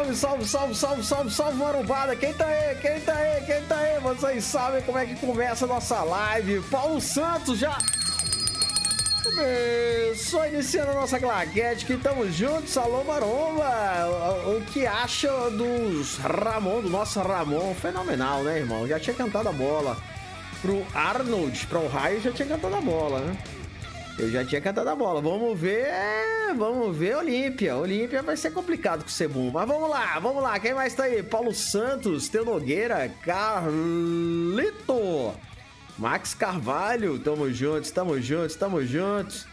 salve, salve, salve, salve, salve, salve, marombada. Quem tá aí? Quem tá aí? Quem tá aí? Vocês sabem como é que começa a nossa live. Paulo Santos já. Começou iniciando a nossa claquete que estamos juntos, alô Maromba! O que acha dos Ramon, do nosso Ramon? Fenomenal, né, irmão? Já tinha cantado a bola pro Arnold, para o Raio, já tinha cantado a bola, né? Eu já tinha cantado a bola. Vamos ver, vamos ver Olímpia. Olímpia vai ser complicado com o Sebum. Mas vamos lá, vamos lá. Quem mais tá aí? Paulo Santos, Teu Nogueira, Carlito, Max Carvalho. Tamo juntos, tamo juntos, tamo juntos.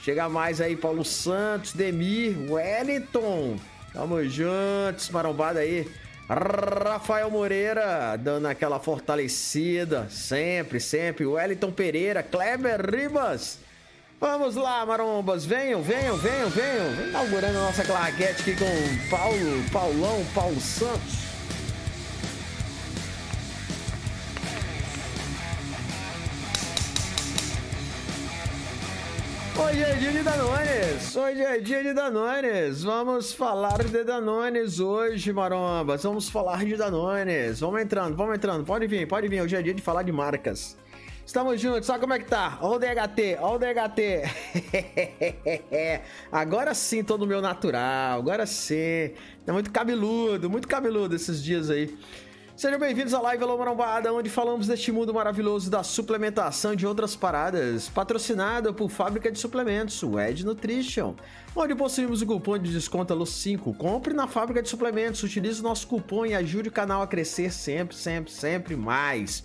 Chega mais aí, Paulo Santos, Demir, Wellington. Tamo juntos, marombada aí. Rafael Moreira, dando aquela fortalecida, sempre, sempre. Wellington Pereira, Kleber Ribas. Vamos lá, marombas, venham, venham, venham, venham. Inaugurando a nossa claquete aqui com Paulo, Paulão, Paulo Santos. Hoje é dia de Danones, hoje é dia de Danones, vamos falar de Danones hoje, marombas, vamos falar de Danones, vamos entrando, vamos entrando, pode vir, pode vir, hoje é dia de falar de marcas. Estamos juntos, sabe como é que tá? Ó o DHT, ó o DHT. agora sim, todo meu natural, agora sim. Tá muito cabeludo, muito cabeludo esses dias aí. Sejam bem-vindos à live Alô Marombada, onde falamos deste mundo maravilhoso da suplementação de outras paradas, patrocinada por Fábrica de Suplementos, Ed Nutrition, onde possuímos o cupom de desconto ALO5. Compre na Fábrica de Suplementos, utilize o nosso cupom e ajude o canal a crescer sempre, sempre, sempre mais.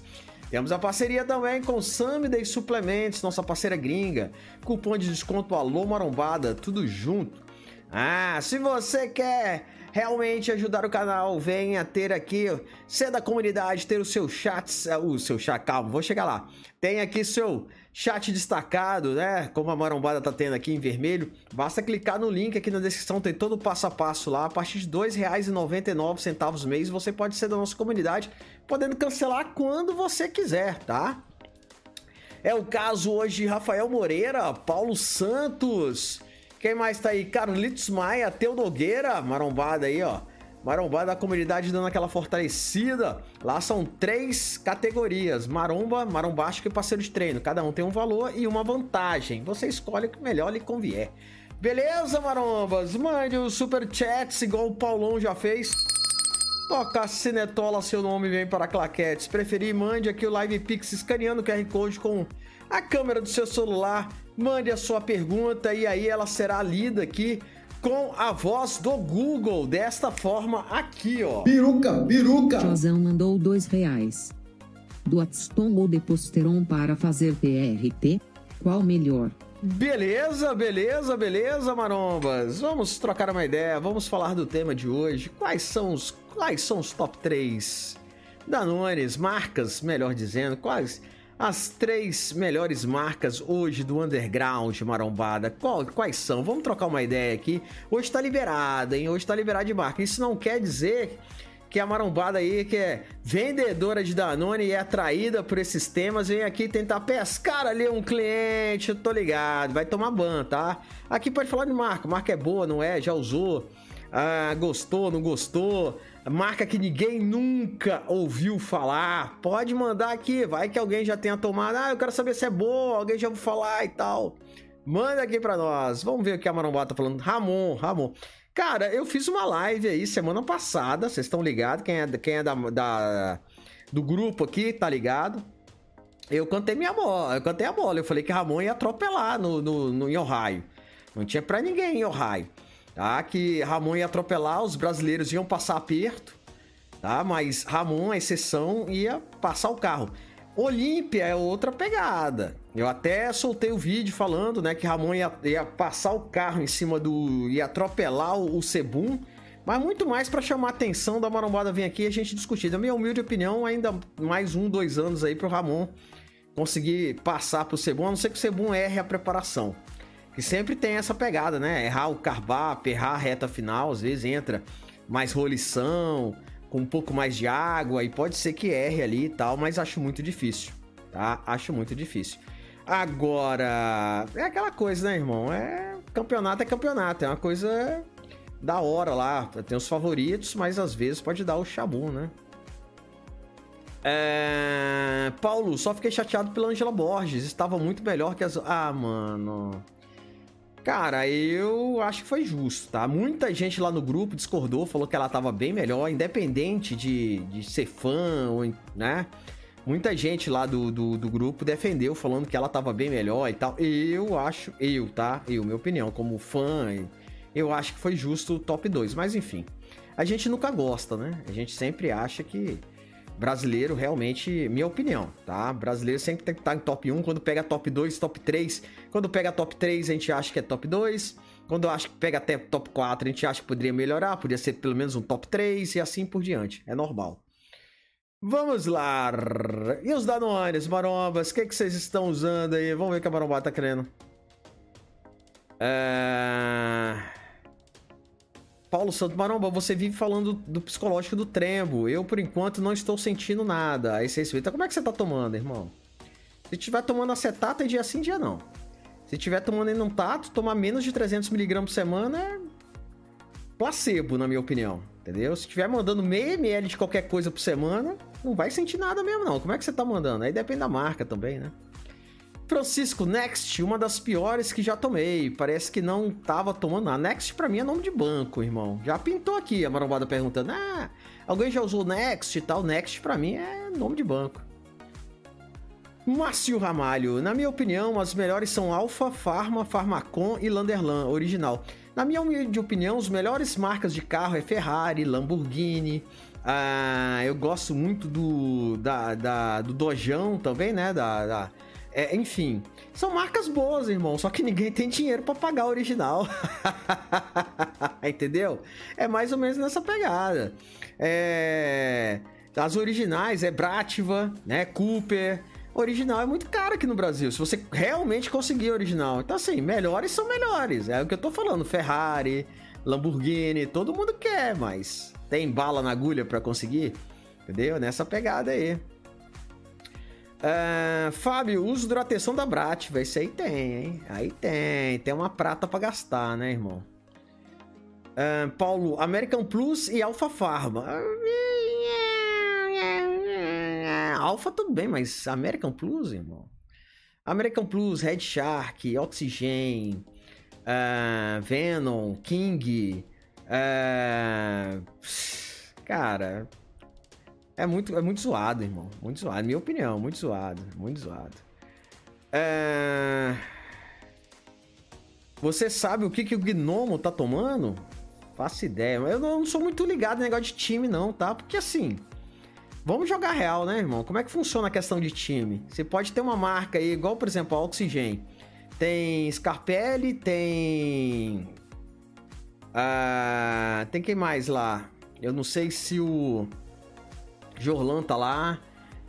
Temos a parceria também com Samiday Suplementos, nossa parceira gringa. Cupom de desconto Alô Marombada, tudo junto. Ah, se você quer realmente ajudar o canal, venha ter aqui, ser da comunidade, ter o seu chat, o seu chat, calma, vou chegar lá. Tem aqui seu chat destacado, né? Como a marombada tá tendo aqui em vermelho. Basta clicar no link aqui na descrição, tem todo o passo a passo lá. A partir de R$ 2,99 mês, você pode ser da nossa comunidade, podendo cancelar quando você quiser, tá? É o caso hoje de Rafael Moreira, Paulo Santos. Quem mais tá aí? Carlitos Maia, Teu Nogueira, marombada aí, ó. Marombada da comunidade dando aquela fortalecida. Lá são três categorias: maromba, marombástico e parceiro de treino. Cada um tem um valor e uma vantagem. Você escolhe o que melhor lhe convier. Beleza, marombas? Mande o super chats igual o Paulão já fez. Toca a Cinetola, seu nome vem para claquetes. Preferir, mande aqui o Live Pix escaneando o QR Code com a câmera do seu celular. Mande a sua pergunta e aí ela será lida aqui com a voz do Google, desta forma aqui, ó. Piruca, piruca. Josão mandou dois reais. Do Atston ou Deposteron para fazer PRT? Qual melhor? Beleza, beleza, beleza, marombas. Vamos trocar uma ideia, vamos falar do tema de hoje. Quais são os, quais são os top 3 Danones, marcas, melhor dizendo, quais as três melhores marcas hoje do underground marombada, qual, quais são? Vamos trocar uma ideia aqui. Hoje tá liberada, hein? Hoje tá liberada de marca. Isso não quer dizer que a marombada aí, que é vendedora de Danone e é atraída por esses temas, vem aqui tentar pescar ali um cliente, eu tô ligado, vai tomar ban, tá? Aqui pode falar de marca, marca é boa, não é? Já usou? Ah, gostou, não gostou? marca que ninguém nunca ouviu falar, pode mandar aqui, vai que alguém já tenha tomado. Ah, eu quero saber se é boa, alguém já ouviu falar e tal. Manda aqui pra nós. Vamos ver o que a Marombá tá falando. Ramon, Ramon. Cara, eu fiz uma live aí semana passada, vocês estão ligados? Quem é, quem é da, da, do grupo aqui tá ligado? Eu cantei minha bola, eu cantei a bola. Eu falei que Ramon ia atropelar no, no, no em Ohio. Não tinha pra ninguém em Ohio tá? Que Ramon ia atropelar, os brasileiros iam passar aperto, tá? Mas Ramon, a exceção, ia passar o carro. Olímpia é outra pegada. Eu até soltei o vídeo falando, né, que Ramon ia, ia passar o carro em cima do. ia atropelar o, o Sebum. Mas muito mais para chamar a atenção da marombada vir aqui e a gente discutir. Na minha humilde opinião, ainda mais um, dois anos aí pro Ramon conseguir passar pro Sebum, a não ser que o Sebum erre a preparação. Que sempre tem essa pegada, né? Errar o carbar, errar a reta final, às vezes entra mais rolição, com um pouco mais de água, e pode ser que erre ali e tal, mas acho muito difícil, tá? Acho muito difícil. Agora, é aquela coisa, né, irmão? É campeonato é campeonato, é uma coisa da hora lá, tem os favoritos, mas às vezes pode dar o chabu, né? É... Paulo, só fiquei chateado pela Angela Borges, estava muito melhor que as. Ah, mano. Cara, eu acho que foi justo, tá? Muita gente lá no grupo discordou, falou que ela tava bem melhor, independente de, de ser fã, ou, né? Muita gente lá do, do, do, grupo defendeu, falando que ela tava bem melhor e tal. Eu acho, eu, tá? Eu, minha opinião, como fã, eu acho que foi justo o top 2. Mas enfim, a gente nunca gosta, né? A gente sempre acha que brasileiro realmente, minha opinião, tá? Brasileiro sempre tem que estar em top 1, quando pega top 2, top 3. Quando pega top 3, a gente acha que é top 2. Quando acha que pega até top 4, a gente acha que poderia melhorar, podia ser pelo menos um top 3 e assim por diante. É normal. Vamos lá. E os Danones, marombas, o que, que vocês estão usando aí? Vamos ver o que a maromba tá querendo. É... Paulo Santos Maromba, você vive falando do psicológico do trembo. Eu, por enquanto, não estou sentindo nada. Aí você explica, como é que você tá tomando, irmão? Se tiver tomando acetato, é dia sim, dia não. Se tiver tomando enantato, tomar menos de 300mg por semana é placebo, na minha opinião. Entendeu? Se tiver mandando meio ml de qualquer coisa por semana, não vai sentir nada mesmo, não. Como é que você tá mandando? Aí depende da marca também, né? Francisco, Next, uma das piores que já tomei. Parece que não tava tomando nada. Next pra mim é nome de banco, irmão. Já pintou aqui a marombada perguntando: Ah, alguém já usou Next e tal? Next pra mim é nome de banco. Márcio Ramalho, na minha opinião, as melhores são Alfa, Pharma, Pharmacon e Landerlan, original. Na minha humilde opinião, as melhores marcas de carro é Ferrari, Lamborghini. Ah, eu gosto muito do da, da do Dojão também, né? Da, da é, enfim, são marcas boas, irmão, só que ninguém tem dinheiro para pagar a original. Entendeu? É mais ou menos nessa pegada. É... As originais é Brativa, né? Cooper. Original é muito caro aqui no Brasil, se você realmente conseguir original. Então, assim, melhores são melhores. É o que eu tô falando. Ferrari, Lamborghini, todo mundo quer, mas tem bala na agulha para conseguir. Entendeu? Nessa pegada aí. Uh, Fábio, uso Durateção da Brativa. Isso aí tem, hein? Aí tem. Tem uma prata para gastar, né, irmão? Uh, Paulo, American Plus e Alpha Pharma. Alpha tudo bem, mas American Plus, irmão? American Plus, Red Shark, Oxygen, uh, Venom, King. cara, é muito, é muito zoado, irmão. Muito zoado. Minha opinião, muito zoado. Muito zoado. É... Você sabe o que, que o Gnomo tá tomando? Faço ideia. Eu não sou muito ligado no negócio de time, não, tá? Porque assim. Vamos jogar real, né, irmão? Como é que funciona a questão de time? Você pode ter uma marca aí, igual, por exemplo, a Oxygen. Tem Scarpelli, tem. Ah, tem quem mais lá? Eu não sei se o. Jorlan tá lá.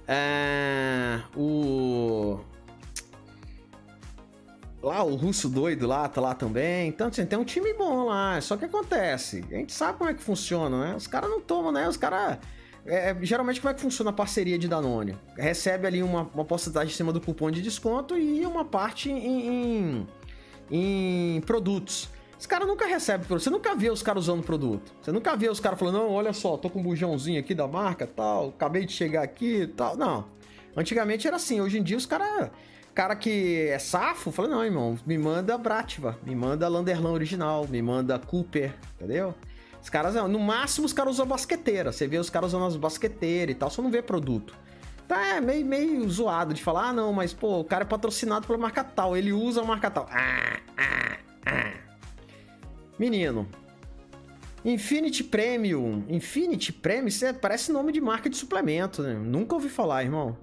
É, o. Lá, o russo doido lá tá lá também. Então, assim, tem um time bom lá. Só que acontece. A gente sabe como é que funciona, né? Os caras não tomam, né? Os caras. É, é, geralmente, como é que funciona a parceria de Danone? Recebe ali uma, uma porcentagem em cima do cupom de desconto e uma parte em, em, em produtos. Os caras nunca recebem produto. Você nunca vê os caras usando produto. Você nunca vê os caras falando, não, olha só, tô com um bujãozinho aqui da marca, tal, acabei de chegar aqui, tal. Não. Antigamente era assim. Hoje em dia os caras... Cara que é safo, fala, não, irmão, me manda Brativa, me manda Landerlan original, me manda Cooper, entendeu? Os caras, no máximo, os caras usam basqueteira. Você vê os caras usando as basqueteiras e tal, só não vê produto. Tá, é meio, meio zoado de falar, ah, não, mas, pô, o cara é patrocinado pela marca tal, ele usa a marca tal. Ah, ah, ah. Menino. Infinity Premium. Infinity Premium? Isso é, parece nome de marca de suplemento, né? Nunca ouvi falar, irmão.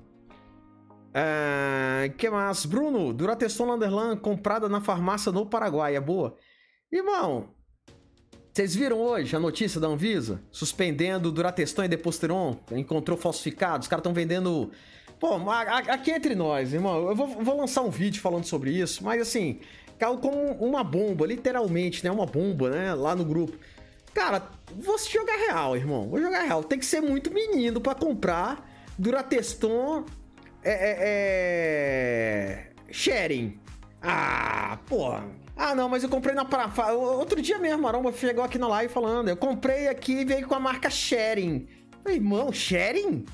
É, que mais? Bruno, Durateston Landerlan comprada na farmácia no Paraguai. É boa? Irmão, vocês viram hoje a notícia da Anvisa? Suspendendo Durateston e Deposteron? Encontrou falsificados. Os caras estão vendendo... Pô, aqui entre nós, irmão. Eu vou, vou lançar um vídeo falando sobre isso. Mas assim, caiu como uma bomba, literalmente, né? Uma bomba, né? Lá no grupo. Cara, vou jogar real, irmão. Vou jogar real. Tem que ser muito menino para comprar Durateston é, é, é... Sharing. Ah, porra. Ah, não, mas eu comprei na pra... Outro dia mesmo, Maromba chegou aqui na live falando. Eu comprei aqui e veio com a marca Sharing. Falei, irmão, Sharing?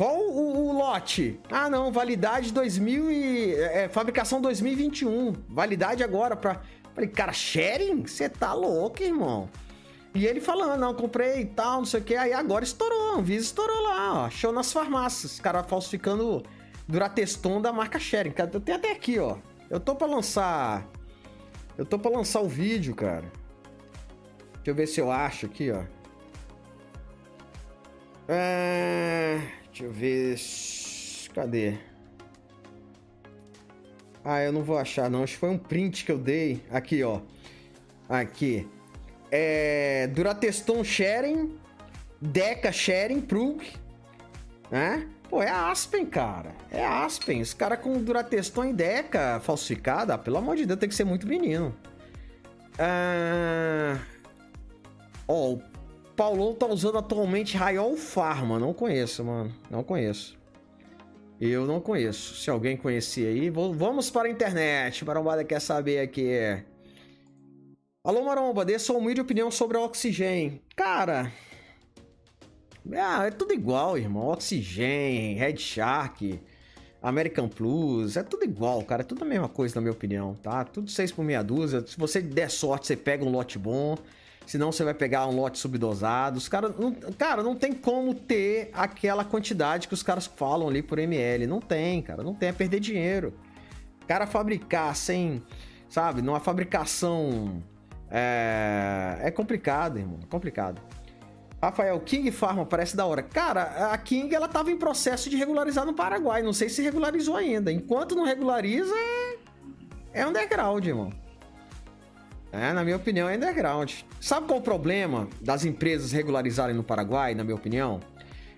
Qual o, o, lote? Ah, não, validade 2000 e... É, fabricação 2021. Validade agora pra... Falei, cara, Sharing? Você tá louco, irmão? E ele falando, não, comprei e tal, não sei o que. Aí agora estourou, o Visa estourou lá, ó. Show nas farmácias. Os caras falsificando Durateston da marca Sharing. Eu tenho até aqui, ó. Eu tô pra lançar. Eu tô pra lançar o vídeo, cara. Deixa eu ver se eu acho aqui, ó. É... Deixa eu ver. Cadê? Ah, eu não vou achar, não. Acho que foi um print que eu dei. Aqui, ó. Aqui. É. Durateston Sharing. Deca Sharing Prug. Né? Pô, é Aspen, cara. É Aspen. Os caras com Durateston e Deca falsificada, pelo amor de Deus, tem que ser muito menino. Ah... Ó, o Paulão tá usando atualmente Rayol Pharma. Não conheço, mano. Não conheço. Eu não conheço. Se alguém conhecer aí, vamos para a internet. Marombada quer saber aqui. Alô, Maromba, dê sua humilde opinião sobre a Oxigênio. Cara, ah, é tudo igual, irmão. Oxygen, Red Shark, American Plus, é tudo igual, cara. É tudo a mesma coisa, na minha opinião, tá? Tudo 6 por meia dúzia. Se você der sorte, você pega um lote bom. Senão você vai pegar um lote subdosado. Os cara, não, cara, não tem como ter aquela quantidade que os caras falam ali por ml. Não tem, cara. Não tem. É perder dinheiro. Cara fabricar sem, sabe, numa fabricação. É, é complicado, irmão. É complicado. Rafael, King Pharma parece da hora. Cara, a King ela tava em processo de regularizar no Paraguai. Não sei se regularizou ainda. Enquanto não regulariza, é, é underground, irmão. É, na minha opinião, é underground. Sabe qual o problema das empresas regularizarem no Paraguai, na minha opinião?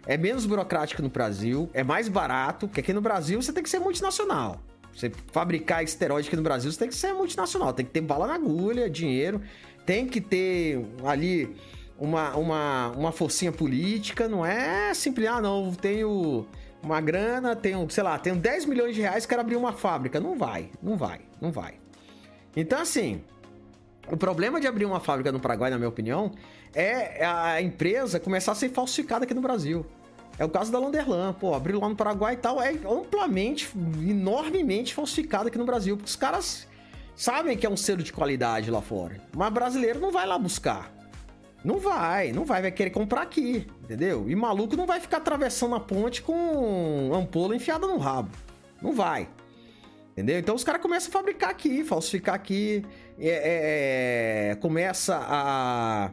É menos burocrático no Brasil, é mais barato, porque aqui no Brasil você tem que ser multinacional. Você fabricar esteroide aqui no Brasil, você tem que ser multinacional, tem que ter bala na agulha, dinheiro, tem que ter ali uma, uma, uma forcinha política, não é simples, ah, não, tenho uma grana, tenho, sei lá, tenho 10 milhões de reais, quero abrir uma fábrica. Não vai, não vai, não vai. Então, assim, o problema de abrir uma fábrica no Paraguai, na minha opinião, é a empresa começar a ser falsificada aqui no Brasil. É o caso da Landerlan, pô, abriu lá no Paraguai e tal, é amplamente, enormemente falsificada aqui no Brasil, porque os caras sabem que é um selo de qualidade lá fora. Mas brasileiro não vai lá buscar. Não vai, não vai, vai querer comprar aqui, entendeu? E maluco não vai ficar atravessando a ponte com ampola enfiada no rabo. Não vai. Entendeu? Então os caras começam a fabricar aqui, falsificar aqui, é, é, é, começa a,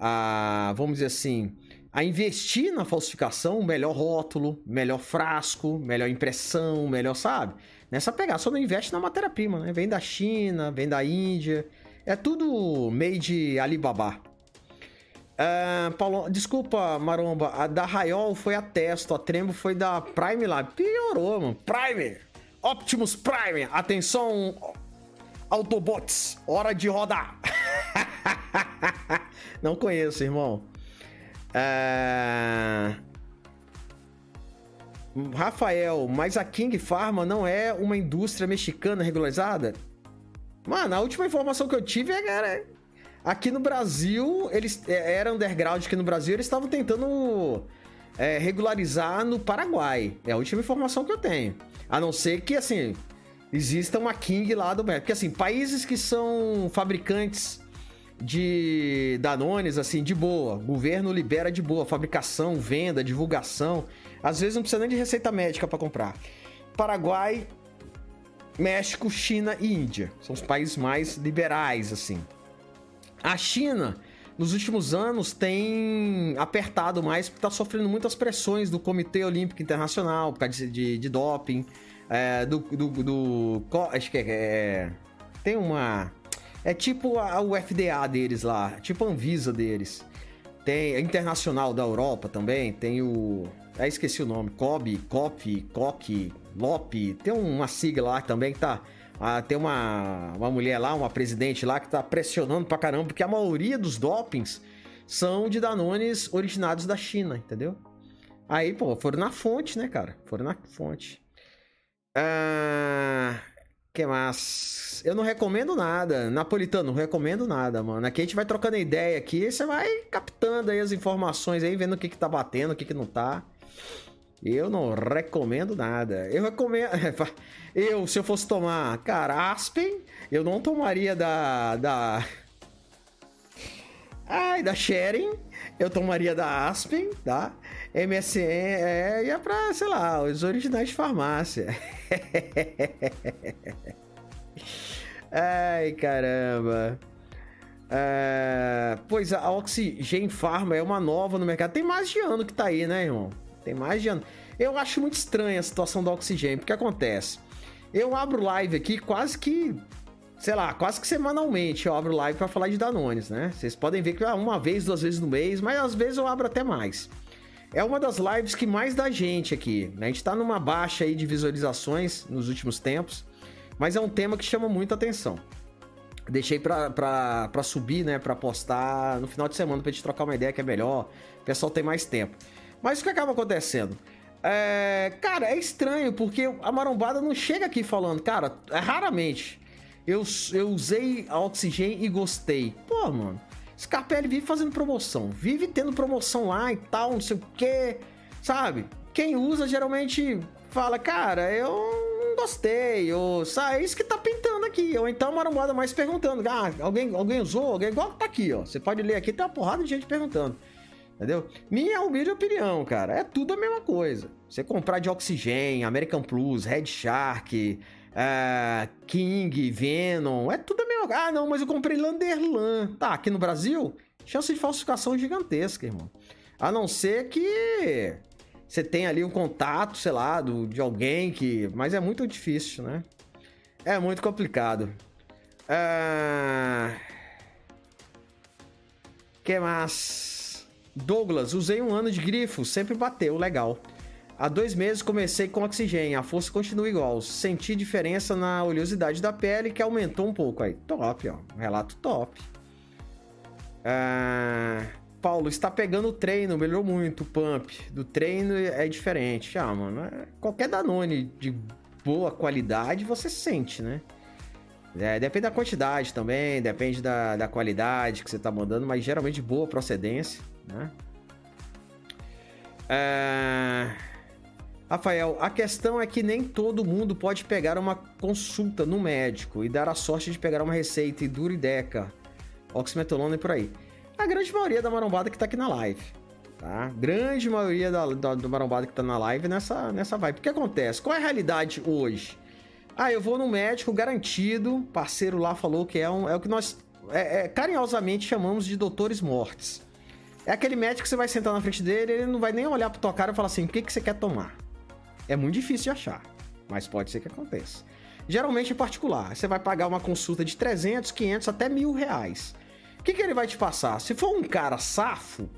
a, vamos dizer assim, a investir na falsificação, melhor rótulo, melhor frasco, melhor impressão, melhor, sabe? Nessa pegar, só não investe na matéria-prima, né? Vem da China, vem da Índia, é tudo made Alibaba. Uh, Paulo, desculpa, Maromba. A da Raiol foi a Testo, a Trembo foi da Prime lá. Piorou, mano. Prime! Optimus Prime! Atenção, Autobots! Hora de rodar! Não conheço, irmão. Uh... Rafael, mas a King Pharma não é uma indústria mexicana regularizada? Mano, a última informação que eu tive é era Aqui no Brasil, eles é, era underground aqui no Brasil, eles estavam tentando é, regularizar no Paraguai. É a última informação que eu tenho. A não ser que, assim, exista uma King lá do Porque, assim, países que são fabricantes de Danones, assim, de boa. Governo libera de boa. Fabricação, venda, divulgação. Às vezes não precisa nem de receita médica para comprar. Paraguai, México, China e Índia. São os países mais liberais, assim. A China, nos últimos anos, tem apertado mais porque está sofrendo muitas pressões do Comitê Olímpico Internacional por causa de, de, de doping, é, do, do, do, Acho que é, é. Tem uma. É tipo a, o FDA deles lá, tipo a Anvisa deles. Tem a Internacional da Europa também, tem o. Ah, esqueci o nome. COB, COP, COC, LOP. Tem uma sigla lá também que tá ah, tem uma, uma mulher lá, uma presidente lá, que tá pressionando pra caramba, porque a maioria dos dopings são de Danones originados da China, entendeu? Aí, pô, foram na fonte, né, cara? Foram na fonte. Ah, Que mais? Eu não recomendo nada. Napolitano, não recomendo nada, mano. Aqui a gente vai trocando ideia aqui, você vai captando aí as informações aí, vendo o que que tá batendo, o que que não tá. Eu não recomendo nada. Eu recomendo. Eu, se eu fosse tomar, cara, Aspen, eu não tomaria da. da. Ai, da Sharing. Eu tomaria da Aspen, tá? MSN é, ia pra, sei lá, os originais de farmácia. Ai, caramba. É, pois a Oxygen Pharma é uma nova no mercado. Tem mais de ano que tá aí, né, irmão? Tem mais de ano. Eu acho muito estranha a situação da Oxygen, porque acontece. Eu abro live aqui quase que sei lá, quase que semanalmente eu abro live para falar de Danones, né? Vocês podem ver que é uma vez, duas vezes no mês, mas às vezes eu abro até mais. É uma das lives que mais dá gente aqui. Né? A gente tá numa baixa aí de visualizações nos últimos tempos, mas é um tema que chama muita atenção. Deixei pra, pra, pra subir, né? Pra postar no final de semana pra gente trocar uma ideia que é melhor. O pessoal tem mais tempo. Mas o que acaba acontecendo? É, cara, é estranho, porque a marombada não chega aqui falando, cara, é raramente. Eu, eu usei a Oxygen e gostei. Pô, mano, Scarpelli vive fazendo promoção, vive tendo promoção lá e tal, não sei o que, sabe? Quem usa geralmente fala, cara, eu não gostei, ou sabe, é isso que tá pintando aqui, ou então uma armada mais perguntando, ah, alguém, alguém usou, alguém igual tá aqui, ó. Você pode ler aqui, tem uma porrada de gente perguntando. Entendeu? Minha humilde opinião, cara, é tudo a mesma coisa. Você comprar de Oxygen, American Plus, Red Shark, uh, King, Venom, é tudo a mesma coisa. Ah, não, mas eu comprei Landerlan. Tá, aqui no Brasil, chance de falsificação gigantesca, irmão. A não ser que você tenha ali um contato, sei lá, do, de alguém que. Mas é muito difícil, né? É muito complicado. Uh... que mais? Douglas, usei um ano de grifo, sempre bateu, legal. Há dois meses comecei com oxigênio, a força continua igual. Senti diferença na oleosidade da pele que aumentou um pouco aí. Top, ó. Relato top. Ah, Paulo, está pegando o treino, melhorou muito o pump. Do treino é diferente. Ah, mano, é, qualquer Danone de boa qualidade você sente, né? É, depende da quantidade também, depende da, da qualidade que você está mandando, mas geralmente de boa procedência né? É... Rafael, a questão é que nem todo mundo pode pegar uma consulta no médico e dar a sorte de pegar uma receita e durideca, oximetolona e por aí. A grande maioria da marombada que tá aqui na live, tá? Grande maioria da, da, do marombada que tá na live nessa, nessa vibe. O que acontece? Qual é a realidade hoje? Ah, eu vou no médico garantido, parceiro lá falou que é, um, é o que nós é, é, carinhosamente chamamos de doutores mortes. É aquele médico que você vai sentar na frente dele, ele não vai nem olhar pra tua cara e falar assim: o que, que você quer tomar? É muito difícil de achar, mas pode ser que aconteça. Geralmente é particular. Você vai pagar uma consulta de 300, 500 até mil reais. O que, que ele vai te passar? Se for um cara safo,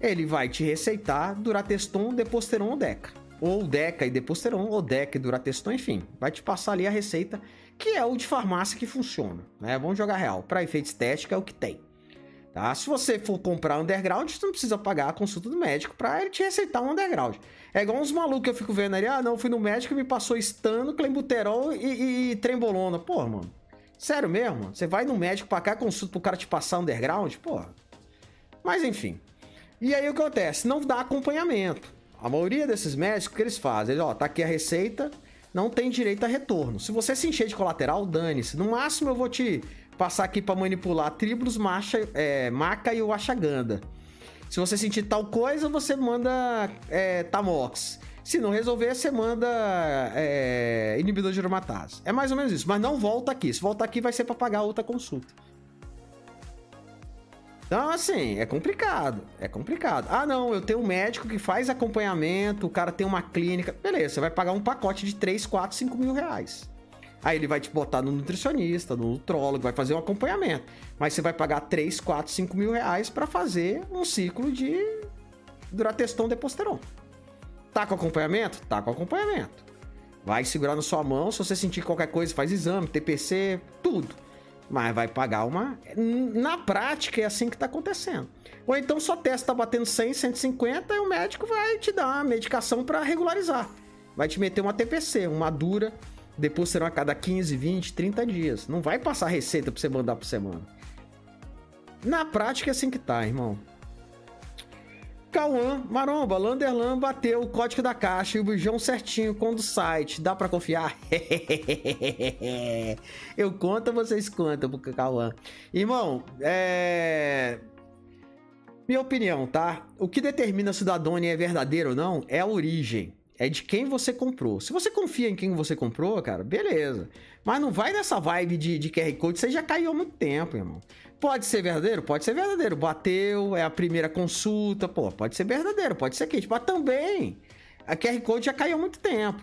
ele vai te receitar Durateston, Deposteron ou Deca. Ou Deca e Deposteron, ou Deca e Durateston, enfim. Vai te passar ali a receita, que é o de farmácia que funciona. Né? Vamos jogar real. Para efeito estética é o que tem. Tá? Se você for comprar underground, você não precisa pagar a consulta do médico para ele te receitar um underground. É igual uns malucos que eu fico vendo ali, ah, não, fui no médico e me passou estano, clenbuterol e, e, trembolona. Porra, mano. Sério mesmo? Você vai no médico pagar a consulta pro cara te passar underground? Porra. Mas enfim. E aí o que acontece? Não dá acompanhamento. A maioria desses médicos, o que eles fazem? Eles, ó, tá aqui a receita, não tem direito a retorno. Se você se encher de colateral, dane-se. No máximo eu vou te passar aqui para manipular tribos, macha, é, maca e o ashaganda. Se você sentir tal coisa, você manda é, Tamox. Se não resolver, você manda é, inibidor de aromatase. É mais ou menos isso, mas não volta aqui. Se voltar aqui, vai ser para pagar outra consulta. Então, assim, é complicado. É complicado. Ah, não, eu tenho um médico que faz acompanhamento, o cara tem uma clínica. Beleza, você vai pagar um pacote de 3, 4, 5 mil reais. Aí ele vai te botar no nutricionista, no nutrólogo, vai fazer um acompanhamento. Mas você vai pagar 3, 4, 5 mil reais para fazer um ciclo de Durateston Deposteron. Tá com acompanhamento? Tá com acompanhamento. Vai segurar na sua mão, se você sentir qualquer coisa, faz exame, TPC, tudo. Mas vai pagar uma. Na prática é assim que tá acontecendo. Ou então só testa tá batendo 100, 150 e o médico vai te dar uma medicação para regularizar. Vai te meter uma TPC, uma dura Depois serão a cada 15, 20, 30 dias. Não vai passar receita pra você mandar por semana. Na prática é assim que tá, irmão. Cauã, Maromba, Landerlan bateu o código da caixa e o bujão certinho com do site. Dá para confiar? Eu conto, vocês contam pro Cauã. Irmão, é... Minha opinião, tá? O que determina se o Dadone é verdadeiro ou não é a origem. É de quem você comprou. Se você confia em quem você comprou, cara, beleza. Mas não vai nessa vibe de, de QR Code, você já caiu há muito tempo, irmão. Pode ser verdadeiro? Pode ser verdadeiro. Bateu, é a primeira consulta, pô, pode ser verdadeiro, pode ser quente. Mas também, a QR Code já caiu há muito tempo.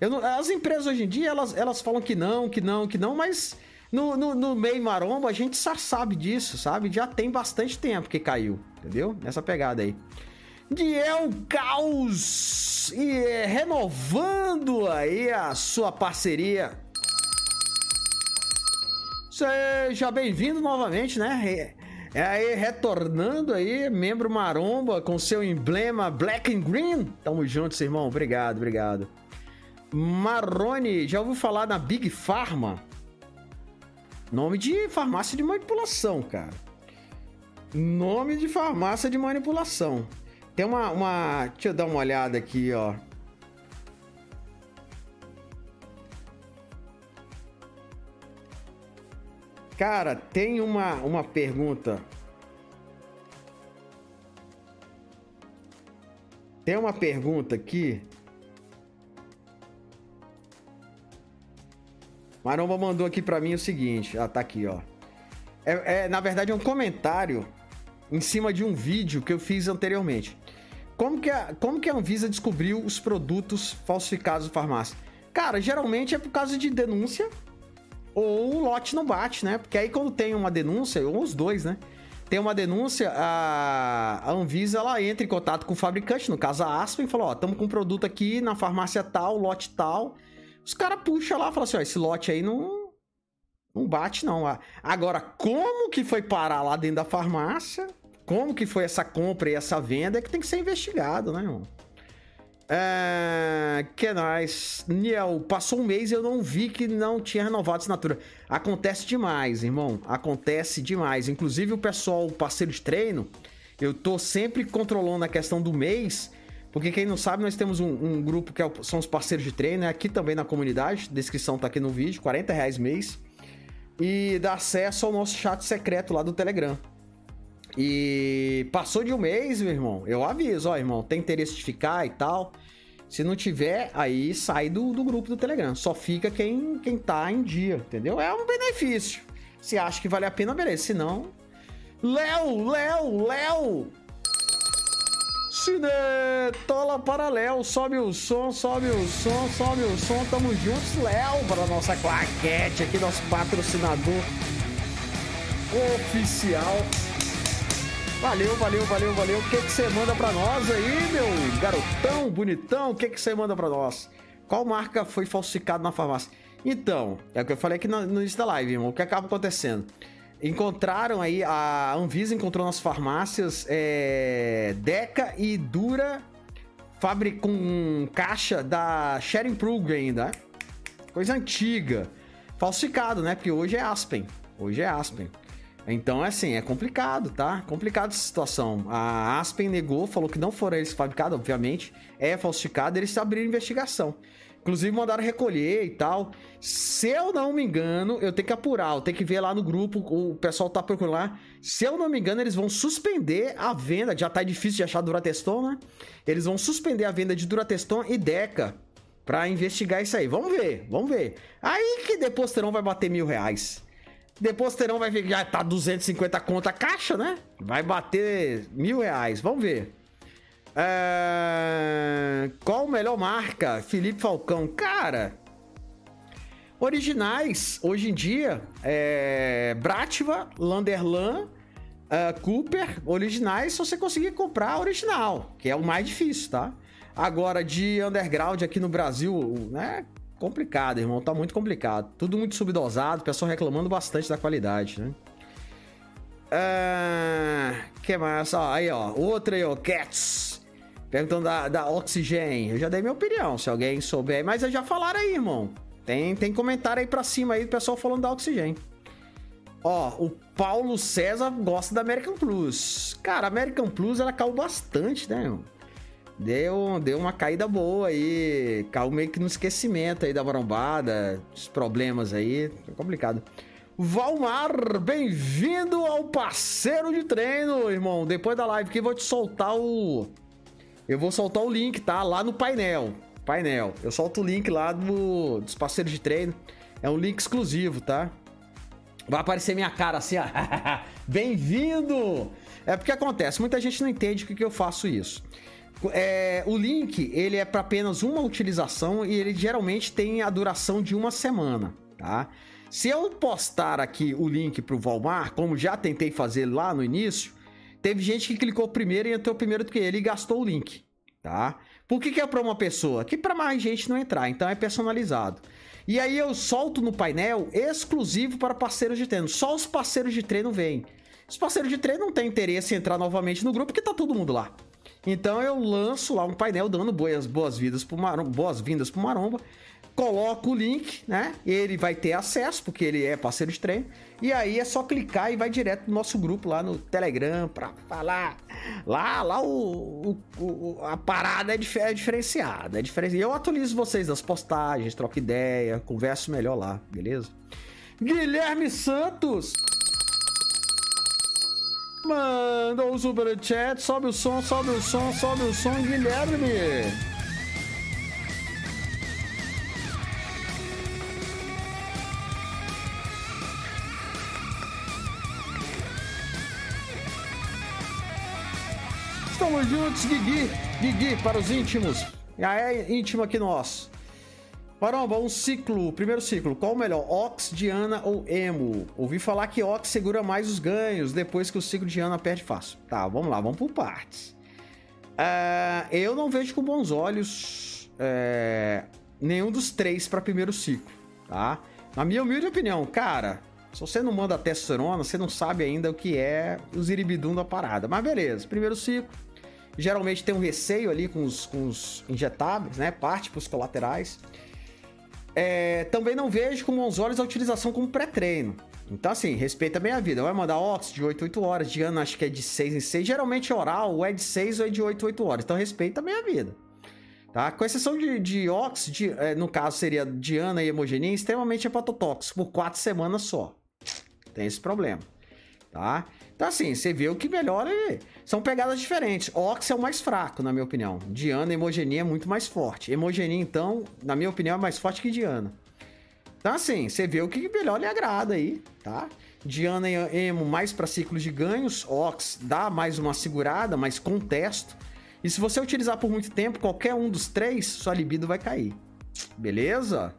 Não, as empresas hoje em dia, elas, elas falam que não, que não, que não, mas no, no, no meio maromba a gente já sabe disso, sabe? Já tem bastante tempo que caiu, entendeu? Nessa pegada aí. Diel Caos e é, renovando aí a sua parceria Seja bem-vindo novamente, né? É aí, retornando aí, membro maromba com seu emblema Black and Green. Tamo juntos, irmão. Obrigado, obrigado. Marrone, já ouviu falar na Big Pharma? Nome de farmácia de manipulação, cara. Nome de farmácia de manipulação. Tem uma, uma. Deixa eu dar uma olhada aqui, ó. Cara, tem uma, uma pergunta. Tem uma pergunta aqui. Maromba mandou aqui para mim o seguinte. Ah, tá aqui, ó. É, é, na verdade, é um comentário em cima de um vídeo que eu fiz anteriormente. Como que a, como que a Anvisa descobriu os produtos falsificados da farmácia? Cara, geralmente é por causa de denúncia ou o lote não bate, né? Porque aí quando tem uma denúncia, ou os dois, né? Tem uma denúncia, a, Anvisa ela entra em contato com o fabricante, no caso a Aspen, e fala: Ó, estamos com um produto aqui na farmácia tal, lote tal. Os caras puxam lá e falam assim: Ó, esse lote aí não, não bate, não. Agora, como que foi parar lá dentro da farmácia? Como que foi essa compra e essa venda é que tem que ser investigado, né, irmão? É, que nice. Niel, passou um mês e eu não vi que não tinha renovado a assinatura. Acontece demais, irmão. Acontece demais. Inclusive o pessoal, o parceiro de treino, eu tô sempre controlando a questão do mês. Porque quem não sabe, nós temos um, um grupo que é, são os parceiros de treino, é aqui também na comunidade. Descrição tá aqui no vídeo, 40 reais mês. E dá acesso ao nosso chat secreto lá do Telegram. E passou de um mês, meu irmão. Eu aviso, ó, irmão, tem interesse de ficar e tal. Se não tiver, aí sai do, do grupo do Telegram. Só fica quem, quem tá em dia, entendeu? É um benefício. Se acha que vale a pena, beleza. Se não. Léo, Léo, Léo! Cinetola para Léo. Sobe o som, sobe o som, sobe o som. Tamo juntos, Léo, para nossa claquete aqui, nosso patrocinador oficial. Valeu, valeu, valeu, valeu. O que que você manda para nós aí, meu garotão, bonitão? O que que você manda para nós? Qual marca foi falsificada na farmácia? Então, é o que eu falei aqui no, início da live, irmão. O que acaba acontecendo? Encontraram aí, a Anvisa encontrou nas farmácias é, Deca e Dura fábrica com caixa da Sharing Plug ainda. Né? Coisa antiga. Falsificado, né? Porque hoje é Aspen. Hoje é Aspen. Então, assim, é complicado, tá? Complicado essa situação. A Aspen negou, falou que não foram eles fabricados, obviamente. É falsificado, eles abriram investigação. Inclusive, mandaram recolher e tal. Se eu não me engano, eu tenho que apurar, eu tenho que ver lá no grupo, o pessoal tá procurando lá. Se eu não me engano, eles vão suspender a venda, já tá difícil de achar Durateston, né? Eles vão suspender a venda de Durateston e Deca pra investigar isso aí. Vamos ver, vamos ver. Aí que Deposterão vai bater mil reais. Depois terão vai ver já tá 250 conta caixa, né? Vai bater mil reais. Vamos ver. É... Qual melhor marca? Felipe Falcão. Cara, originais, hoje em dia, é... Brativa, Landerlan, é... Cooper, originais, se você conseguir comprar original, que é o mais difícil, tá? Agora, de underground aqui no Brasil, né? Complicado, irmão. Tá muito complicado. Tudo muito subdosado, o pessoal reclamando bastante da qualidade, né? Ah, que mais? Ó, aí, ó. Outra aí, ó. Cats. Perguntando da, da Oxygen. Eu já dei minha opinião, se alguém souber. Mas já falaram aí, irmão. Tem, tem comentário aí pra cima aí do pessoal falando da oxigênio. Ó, o Paulo César gosta da American Plus. Cara, a American Plus ela caiu bastante, né? Deu, deu uma caída boa aí. Caiu meio que no esquecimento aí da marombada. Os problemas aí. É complicado. Valmar, bem-vindo ao parceiro de treino, irmão. Depois da live aqui, vou te soltar o. Eu vou soltar o link, tá? Lá no painel. Painel. Eu solto o link lá do... dos parceiros de treino. É um link exclusivo, tá? Vai aparecer minha cara assim, ó. Bem-vindo! É porque acontece, muita gente não entende por que eu faço isso. É, o link, ele é para apenas uma utilização e ele geralmente tem a duração de uma semana, tá? Se eu postar aqui o link pro Valmar, como já tentei fazer lá no início, teve gente que clicou primeiro e entrou primeiro do que ele e gastou o link, tá? Por que, que é para uma pessoa? Que para mais gente não entrar, então é personalizado. E aí eu solto no painel exclusivo para parceiros de treino. Só os parceiros de treino vêm. Os parceiros de treino não têm interesse em entrar novamente no grupo porque tá todo mundo lá. Então eu lanço lá um painel dando boas boas-vindas pro Maromba, boas-vindas pro Maromba. Coloco o link, né? Ele vai ter acesso porque ele é parceiro de treino. E aí é só clicar e vai direto no nosso grupo lá no Telegram para falar. Lá, lá o, o, o, a parada é, dif é diferenciada, é diferenciada. Eu atualizo vocês das postagens, troco ideia, converso melhor lá, beleza? Guilherme Santos Manda o superchat, sobe o som, sobe o som, sobe o som, Guilherme. Estamos juntos, Guigui. Guigui para os íntimos. É íntimo aqui nosso. Maromba, um ciclo, primeiro ciclo, qual o melhor? Ox, Diana ou Emo? Ouvi falar que Ox segura mais os ganhos depois que o ciclo Diana perde fácil. Tá, vamos lá, vamos por partes. Uh, eu não vejo com bons olhos uh, nenhum dos três para primeiro ciclo, tá? Na minha humilde opinião, cara, se você não manda testosterona, você não sabe ainda o que é o ziribidum da parada. Mas beleza, primeiro ciclo. Geralmente tem um receio ali com os, com os injetáveis, né? Parte para os colaterais. É, também não vejo com bons olhos a utilização como pré-treino. Então, assim, respeita bem a vida. Vai mandar Ox de 8 8 horas, de ano acho que é de 6 em 6. Geralmente oral, ou é de 6 ou é de 8 8 horas. Então, respeita bem a vida. Tá? Com exceção de, de Ox, de, é, no caso seria Diana e Hemogenia, extremamente hepatotóxico, por 4 semanas só. Tem esse problema. Tá? Então, assim, você vê o que melhora. São pegadas diferentes. Ox é o mais fraco, na minha opinião. Diana e Hemogenia é muito mais forte. Hemogenia, então, na minha opinião, é mais forte que Diana. Então, assim, você vê o que melhor lhe agrada aí, tá? Diana e Emo mais para ciclos de ganhos. Ox dá mais uma segurada, mais contesto. E se você utilizar por muito tempo, qualquer um dos três, sua libido vai cair. Beleza?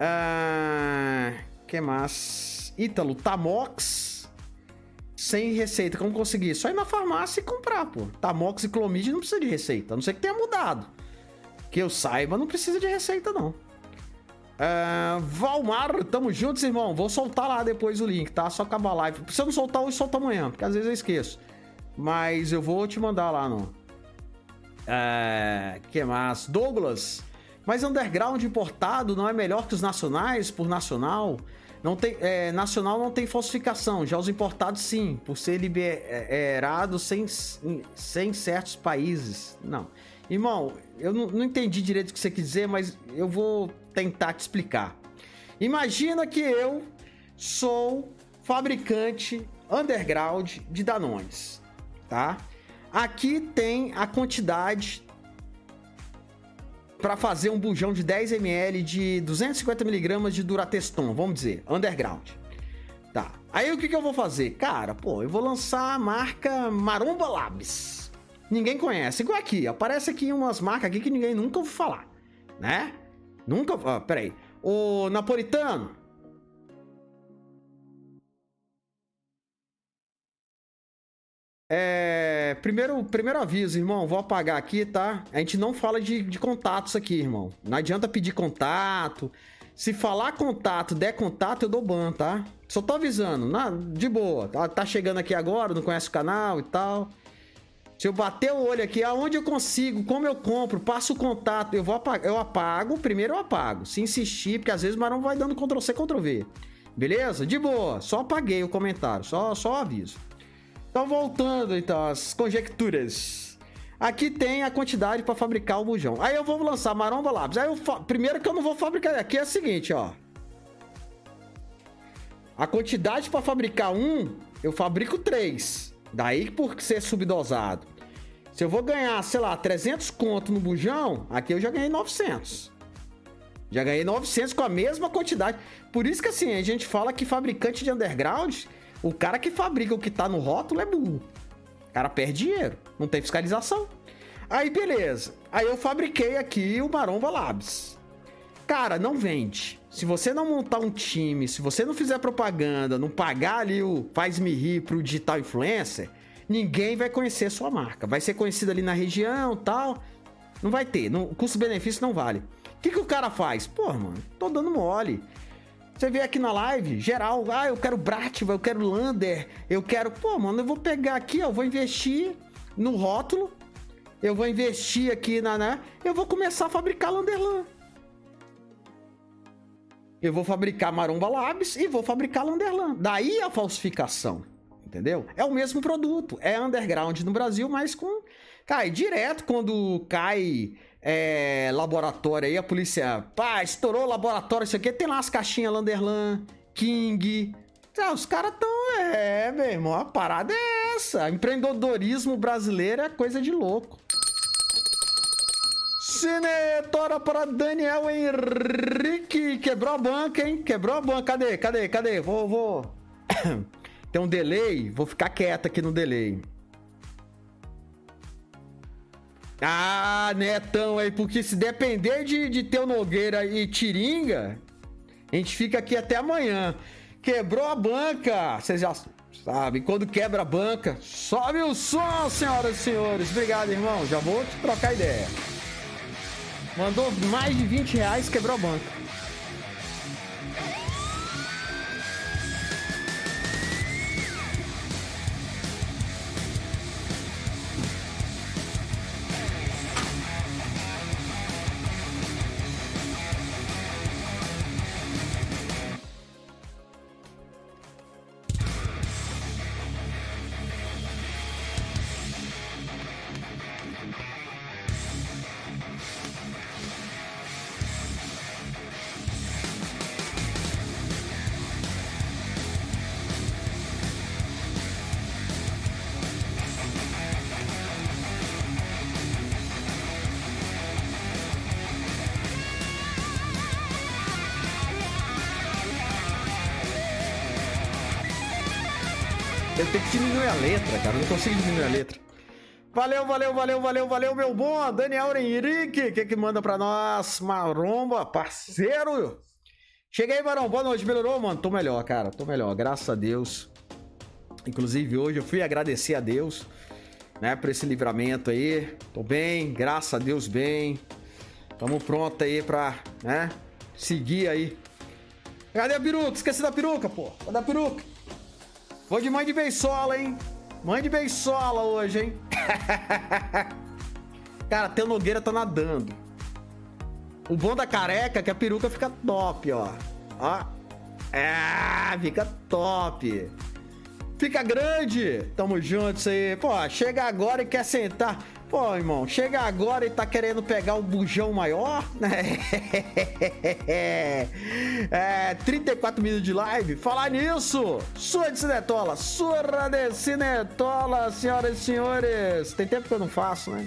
Ah, que mais? Ítalo, Tamox sem receita. Como conseguir? Só ir na farmácia e comprar, pô. Tamox e Clomid não precisa de receita. A não ser que tenha mudado. Que eu saiba, não precisa de receita, não. Uh, Valmar, tamo juntos, irmão. Vou soltar lá depois o link, tá? Só acabar a live. Se eu não soltar hoje, solta amanhã, porque às vezes eu esqueço. Mas eu vou te mandar lá no. Uh, que mais? Douglas, mas underground importado não é melhor que os nacionais por nacional? Não tem, é, nacional não tem falsificação, já os importados sim, por ser liberado sem, sem certos países. Não. Irmão, eu não, não entendi direito o que você quer dizer, mas eu vou tentar te explicar. Imagina que eu sou fabricante underground de Danones, tá? Aqui tem a quantidade para fazer um bujão de 10 ml de 250 mg de Durateston, vamos dizer, underground. Tá. Aí o que, que eu vou fazer? Cara, pô, eu vou lançar a marca Maromba Labs. Ninguém conhece. Igual aqui, aparece aqui umas marcas aqui que ninguém nunca ouviu falar, né? Nunca. Ó, peraí. O Napolitano, É, primeiro, primeiro aviso, irmão, vou apagar aqui, tá? A gente não fala de, de contatos aqui, irmão. Não adianta pedir contato. Se falar contato, der contato, eu dou ban, tá? Só tô avisando, na, de boa. Tá, tá chegando aqui agora, não conhece o canal e tal. Se eu bater o olho aqui, aonde eu consigo, como eu compro, passo o contato, eu vou apagar, eu apago, primeiro eu apago. Se insistir, porque às vezes o Marão vai dando Ctrl C, Ctrl V. Beleza? De boa, só apaguei o comentário, só, só aviso. Então, voltando então às conjecturas. Aqui tem a quantidade para fabricar o bujão. Aí eu vou lançar Maromba Labs. Aí eu primeiro que eu não vou fabricar aqui é o seguinte, ó. A quantidade para fabricar um, eu fabrico três. Daí por ser subdosado. Se eu vou ganhar, sei lá, 300 conto no bujão, aqui eu já ganhei 900. Já ganhei 900 com a mesma quantidade. Por isso que assim, a gente fala que fabricante de underground, o cara que fabrica o que tá no rótulo é burro. O cara perde dinheiro, não tem fiscalização. Aí beleza. Aí eu fabriquei aqui o Maromba Labs. Cara, não vende. Se você não montar um time, se você não fizer propaganda, não pagar ali o faz-me rir pro digital influencer, ninguém vai conhecer a sua marca. Vai ser conhecido ali na região tal. Não vai ter. custo-benefício não vale. O que, que o cara faz? Pô, mano, tô dando mole. Você vê aqui na live, geral, ah, eu quero Brativa, eu quero Lander, eu quero. Pô, mano, eu vou pegar aqui, ó, vou investir no rótulo, eu vou investir aqui na. Né, eu vou começar a fabricar Landerlan. Eu vou fabricar Maromba Labs e vou fabricar Landerlan. Daí a falsificação. Entendeu? É o mesmo produto. É underground no Brasil, mas com. Cai direto quando cai é, laboratório aí, a polícia, pá, estourou o laboratório, isso aqui, tem lá as caixinhas Landerlan, King. Ah, os caras tão. É, meu irmão, a parada é essa. Empreendedorismo brasileiro é coisa de louco. Cinetora para Daniel Henrique. Quebrou a banca, hein? Quebrou a banca. Cadê? Cadê? Cadê? Vou, vou. Tem um delay. Vou ficar quieto aqui no delay. Ah, Netão aí, porque se depender de, de Teu Nogueira e Tiringa, a gente fica aqui até amanhã. Quebrou a banca, vocês já sabem, quando quebra a banca, sobe o som, senhoras e senhores. Obrigado, irmão, já vou te trocar ideia. Mandou mais de 20 reais, quebrou a banca. Letra, cara. Não consigo diminuir a letra. Valeu, valeu, valeu, valeu, valeu, meu bom. Daniel Henrique, que que manda pra nós? Maromba, parceiro. Cheguei, Barão. Boa noite. Melhorou, mano? Tô melhor, cara. Tô melhor, graças a Deus. Inclusive, hoje eu fui agradecer a Deus, né, por esse livramento aí. Tô bem, graças a Deus, bem. Tamo pronto aí pra, né, seguir aí. Cadê a peruca? Esqueci da peruca, pô. Cadê a peruca? Vou de mãe de beisola, hein? Mãe de beisola hoje, hein? Cara, até o Nogueira tá nadando. O bom da careca é que a peruca fica top, ó. Ó. É, fica top. Fica grande. Tamo junto, isso aí. Pô, chega agora e quer sentar. Pô, irmão, chega agora e tá querendo pegar o bujão maior, é, 34 minutos de live. Falar nisso, sua de cinetola, surra de cinetola, senhoras e senhores. Tem tempo que eu não faço, né?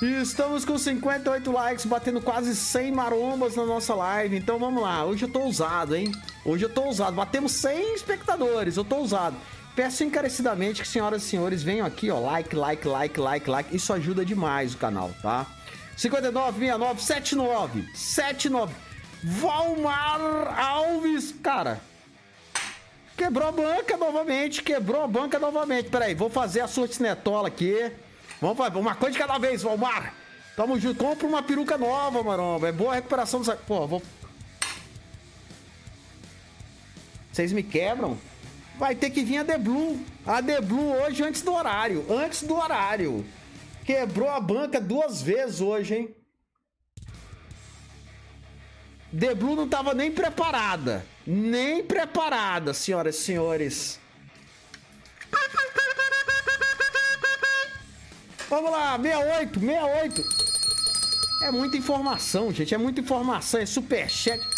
Estamos com 58 likes, batendo quase 100 marombas na nossa live. Então vamos lá, hoje eu tô ousado, hein? Hoje eu tô ousado. Batemos 100 espectadores, eu tô ousado. Peço encarecidamente que senhoras e senhores venham aqui, ó, like, like, like, like, like. Isso ajuda demais o canal, tá? 59, 69, 79, 79. Valmar Alves, cara. Quebrou a banca novamente, quebrou a banca novamente. Peraí, vou fazer a sua netola aqui. Vamos fazer uma coisa de cada vez, Valmar. Tamo junto. Compra uma peruca nova, maromba. É boa a recuperação do... Pô, vou... Vocês me quebram? Vai ter que vir a The Blue. A The Blue hoje antes do horário. Antes do horário. Quebrou a banca duas vezes hoje, hein? The Blue não tava nem preparada. Nem preparada, senhoras e senhores. Vamos lá, 68, 68. É muita informação, gente. É muita informação. É superchat.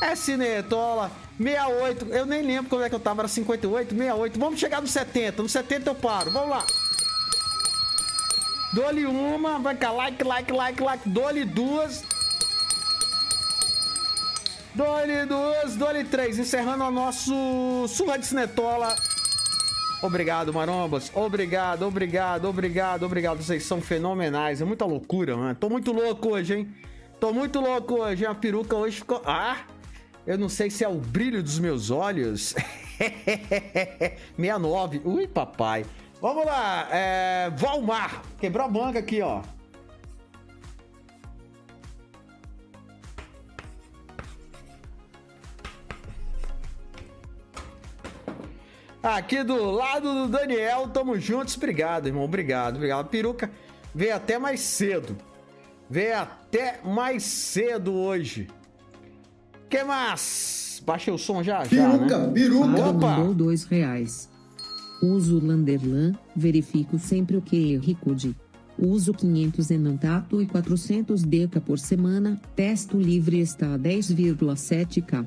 É cinetola. 68. Eu nem lembro como é que eu tava. Era 58, 68. Vamos chegar no 70. No 70 eu paro. Vamos lá. Dou-lhe uma. Vai cá. Like, like, like, like. Dou-lhe duas. Dou-lhe duas. Dou-lhe três. Encerrando o nosso Surra de Cinetola. Obrigado, marombas. Obrigado, obrigado, obrigado, obrigado. Vocês são fenomenais. É muita loucura, mano. Tô muito louco hoje, hein? Tô muito louco hoje. A peruca hoje ficou. Ah! Eu não sei se é o brilho dos meus olhos. 69. Ui, papai. Vamos lá. É... Valmar. Quebrou a banca aqui, ó. Aqui do lado do Daniel, tamo juntos. Obrigado, irmão. Obrigado, obrigado. A peruca veio até mais cedo. Veio até mais cedo hoje. Que mais? Baixei o som já, peruca, já, né? Peruca, Opa! mandou dois reais. Uso Landerlan, verifico sempre o que Ricude. Uso 500 Enantato e 400 Deca por semana, testo livre está a 10,7k.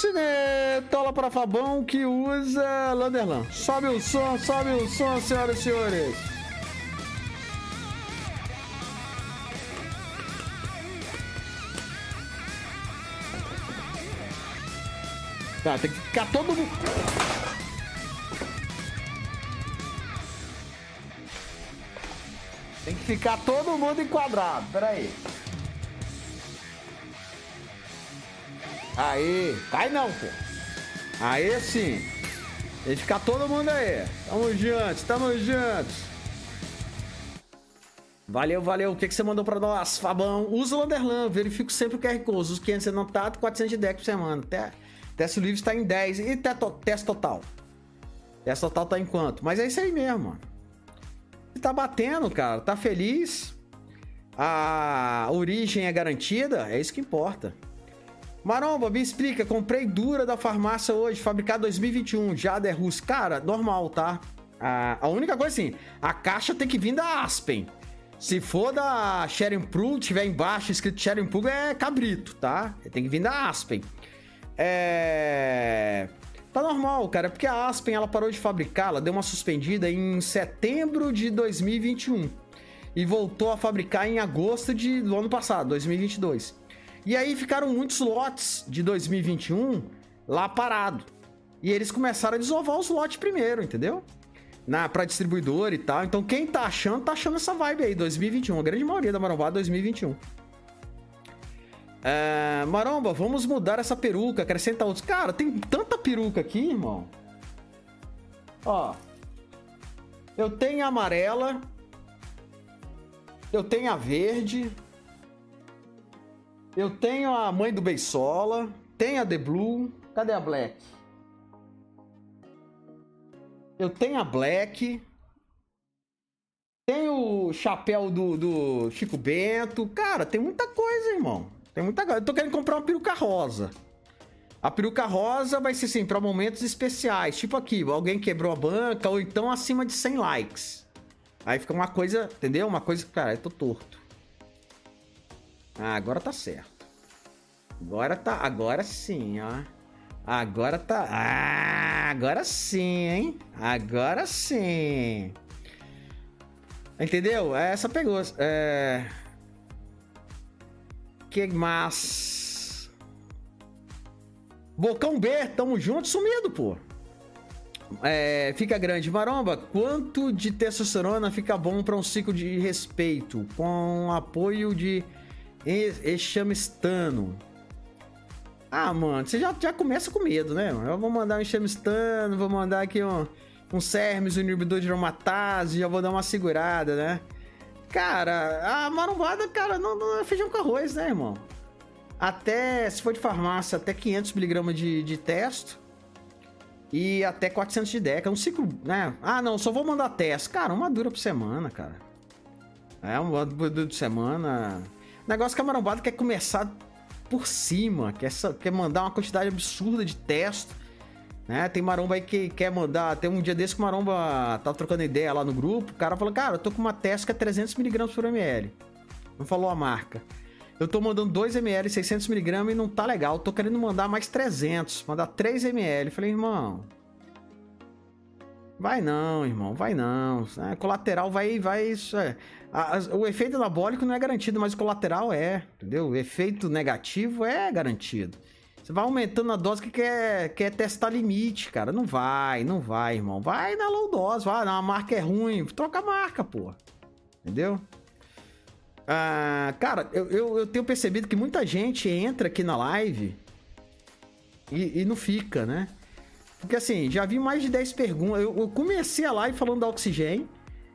Cinetola para Fabão que usa Landerlan. Sobe o som, sobe o som, senhoras e senhores. Tá, tem que ficar todo mundo. Tem que ficar todo mundo enquadrado. Pera aí. Aí, cai não, pô. Aí sim. Tem que ficar todo mundo aí. Tamo juntos, tamo juntos. Valeu, valeu. O que, que você mandou pra nós, Fabão? Usa o Landerlan, verifico sempre o QR Code. Uso 500 anotado, 400 de deck por semana. Até, teste livre está em 10. E teste total? Teste total tá em quanto? Mas é isso aí mesmo, mano. Você tá batendo, cara. Tá feliz. A origem é garantida. É isso que importa. Maromba, me explica, comprei dura da farmácia hoje, fabricada 2021, Jader Rus. Cara, normal, tá? A, única coisa assim, a caixa tem que vir da Aspen. Se for da Sharing Pro, tiver embaixo escrito Sharing Pro, é cabrito, tá? Tem que vir da Aspen. É... Tá normal, cara, porque a Aspen ela parou de fabricar, ela deu uma suspendida em setembro de 2021 e voltou a fabricar em agosto de, do ano passado, 2022. E aí ficaram muitos lotes de 2021 lá parado. E eles começaram a desovar os lotes primeiro, entendeu? Na, pra distribuidor e tal. Então quem tá achando, tá achando essa vibe aí, 2021. A grande maioria da Maromba 2021. É, Maromba, vamos mudar essa peruca, acrescenta outros. Cara, tem tanta peruca aqui, irmão. Ó. Eu tenho a amarela. Eu tenho a verde. Eu tenho a mãe do Beisola, tenho a The Blue, cadê a Black? Eu tenho a Black, tenho o chapéu do, do Chico Bento. Cara, tem muita coisa, irmão. Tem muita coisa. Eu tô querendo comprar uma peruca rosa. A peruca rosa vai ser assim, para momentos especiais. Tipo aqui, alguém quebrou a banca ou então acima de 100 likes. Aí fica uma coisa, entendeu? Uma coisa, cara, eu tô torto. Ah, agora tá certo. Agora tá. Agora sim, ó. Agora tá. Ah, agora sim, hein? Agora sim. Entendeu? Essa pegou. É. Que mais? Bocão B, tamo junto, sumido, pô. É, fica grande. Maromba, quanto de testosterona fica bom para um ciclo de respeito? Com apoio de Examestano. Ah, mano, você já, já começa com medo, né? Eu vou mandar um Examestano, vou mandar aqui um, um Cermes, um inibidor de aromatase, já vou dar uma segurada, né? Cara, a marombada, cara, não, não é feijão com arroz, né, irmão? até, se for de farmácia, até 500mg de, de testo e até 400 de deca. É um ciclo, né? Ah, não, só vou mandar teste. Cara, uma dura por semana, cara. É, uma dura por semana. Negócio que a marombada quer começar por cima, quer, quer mandar uma quantidade absurda de testo. Né? Tem maromba aí que quer mandar. Tem um dia desse que o maromba tava trocando ideia lá no grupo. O cara falou: Cara, eu tô com uma é 300mg por ml. Não falou a marca. Eu tô mandando 2ml, 600mg e não tá legal. tô querendo mandar mais 300, mandar 3ml. Falei, irmão. Vai não, irmão, vai não. É, colateral vai. vai isso é. O efeito anabólico não é garantido, mas o colateral é, entendeu? O efeito negativo é garantido. Você vai aumentando a dose que quer, quer testar limite, cara. Não vai, não vai, irmão. Vai na low dose, vai, a marca é ruim. Troca a marca, pô. Entendeu? Ah, cara, eu, eu, eu, tenho percebido que muita gente entra aqui na live e, e não fica, né? Porque assim, já vi mais de 10 perguntas. Eu, eu, comecei a live falando da oxigênio.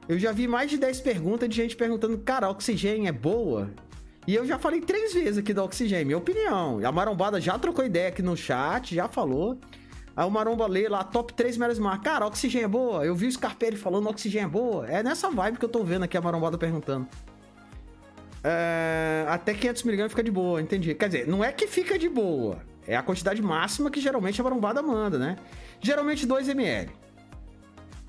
Eu já vi mais de 10 perguntas de gente perguntando, cara, oxigênio é boa? E eu já falei três vezes aqui da oxigênio, minha opinião. A Marombada já trocou ideia aqui no chat, já falou. Aí o Maromba lê lá, top 3 melhores marcas. Cara, oxigênio é boa. Eu vi o Scarpelli falando oxigênio é boa. É nessa vibe que eu tô vendo aqui a Marombada perguntando. Uh, até 500mg fica de boa, entendi. Quer dizer, não é que fica de boa. É a quantidade máxima que geralmente a marombada manda, né? Geralmente 2ml.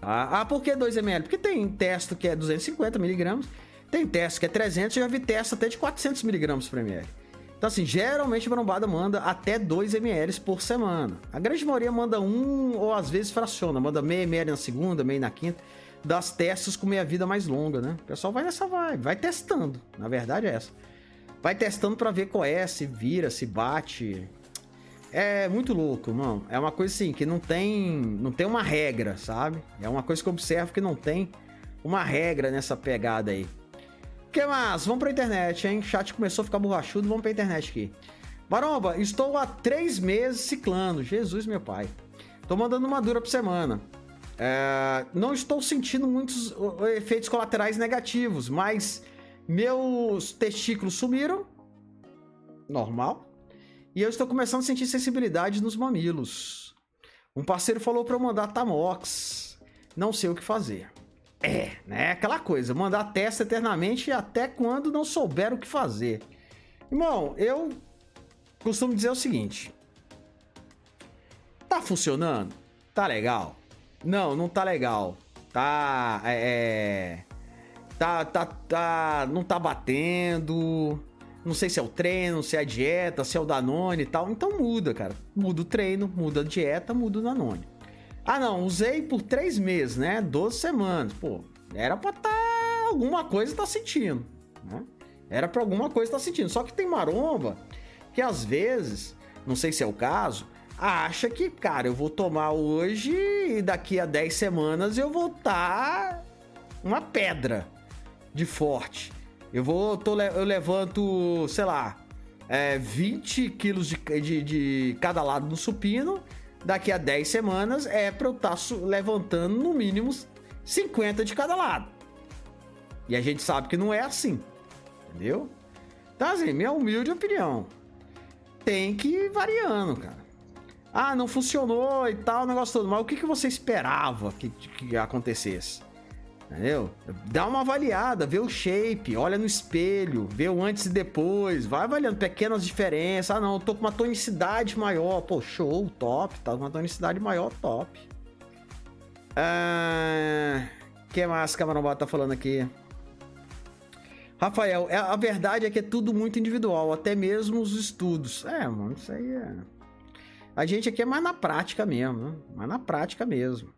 Ah, ah, por que 2ml? Porque tem testo que é 250mg, tem testo que é 300, eu já vi testo até de 400mg por ml. Então, assim, geralmente a marombada manda até 2ml por semana. A grande maioria manda um ou às vezes fraciona, manda meio ml na segunda, meio na quinta das testes com meia vida mais longa, né? O pessoal vai nessa vibe, vai testando. Na verdade é essa. Vai testando para ver qual é, se vira, se bate. É muito louco, mano. É uma coisa assim que não tem, não tem uma regra, sabe? É uma coisa que eu observo que não tem uma regra nessa pegada aí. Que mais? Vamos pra internet, hein? O chat começou a ficar borrachudo, vamos pra internet aqui. Baromba, estou há três meses ciclando. Jesus, meu pai. Tô mandando uma dura por semana. É, não estou sentindo muitos efeitos colaterais negativos, mas meus testículos sumiram. Normal. E eu estou começando a sentir sensibilidade nos mamilos. Um parceiro falou para eu mandar Tamox. Não sei o que fazer. É, né? Aquela coisa, mandar testa eternamente até quando não souber o que fazer. Irmão, eu costumo dizer o seguinte: tá funcionando? Tá legal? Não, não tá legal. Tá. É, é. Tá, tá, tá. Não tá batendo. Não sei se é o treino, se é a dieta, se é o Danone e tal. Então muda, cara. Muda o treino, muda a dieta, muda o Danone. Ah, não, usei por três meses, né? 12 semanas. Pô, era pra tá. Alguma coisa tá sentindo, né? Era pra alguma coisa tá sentindo. Só que tem maromba que às vezes, não sei se é o caso, acha que, cara, eu vou tomar hoje e daqui a 10 semanas eu vou estar tá uma pedra de forte. Eu vou, tô, eu levanto, sei lá, é, 20 quilos de, de, de cada lado no supino. Daqui a 10 semanas é pra eu estar tá levantando no mínimo 50 de cada lado. E a gente sabe que não é assim. Entendeu? Então, assim, minha humilde opinião. Tem que ir variando, cara. Ah, não funcionou e tal, o negócio todo. Mas o que, que você esperava que, que acontecesse? Entendeu? Dá uma avaliada, vê o shape, olha no espelho, vê o antes e depois, vai avaliando pequenas diferenças. Ah, não, eu tô com uma tonicidade maior. Pô, show, top, tá com uma tonicidade maior, top. Ah, que mais que a Marombata tá falando aqui? Rafael, é, a verdade é que é tudo muito individual, até mesmo os estudos. É, mano, isso aí é. A gente aqui é mais na prática mesmo, né? mais na prática mesmo.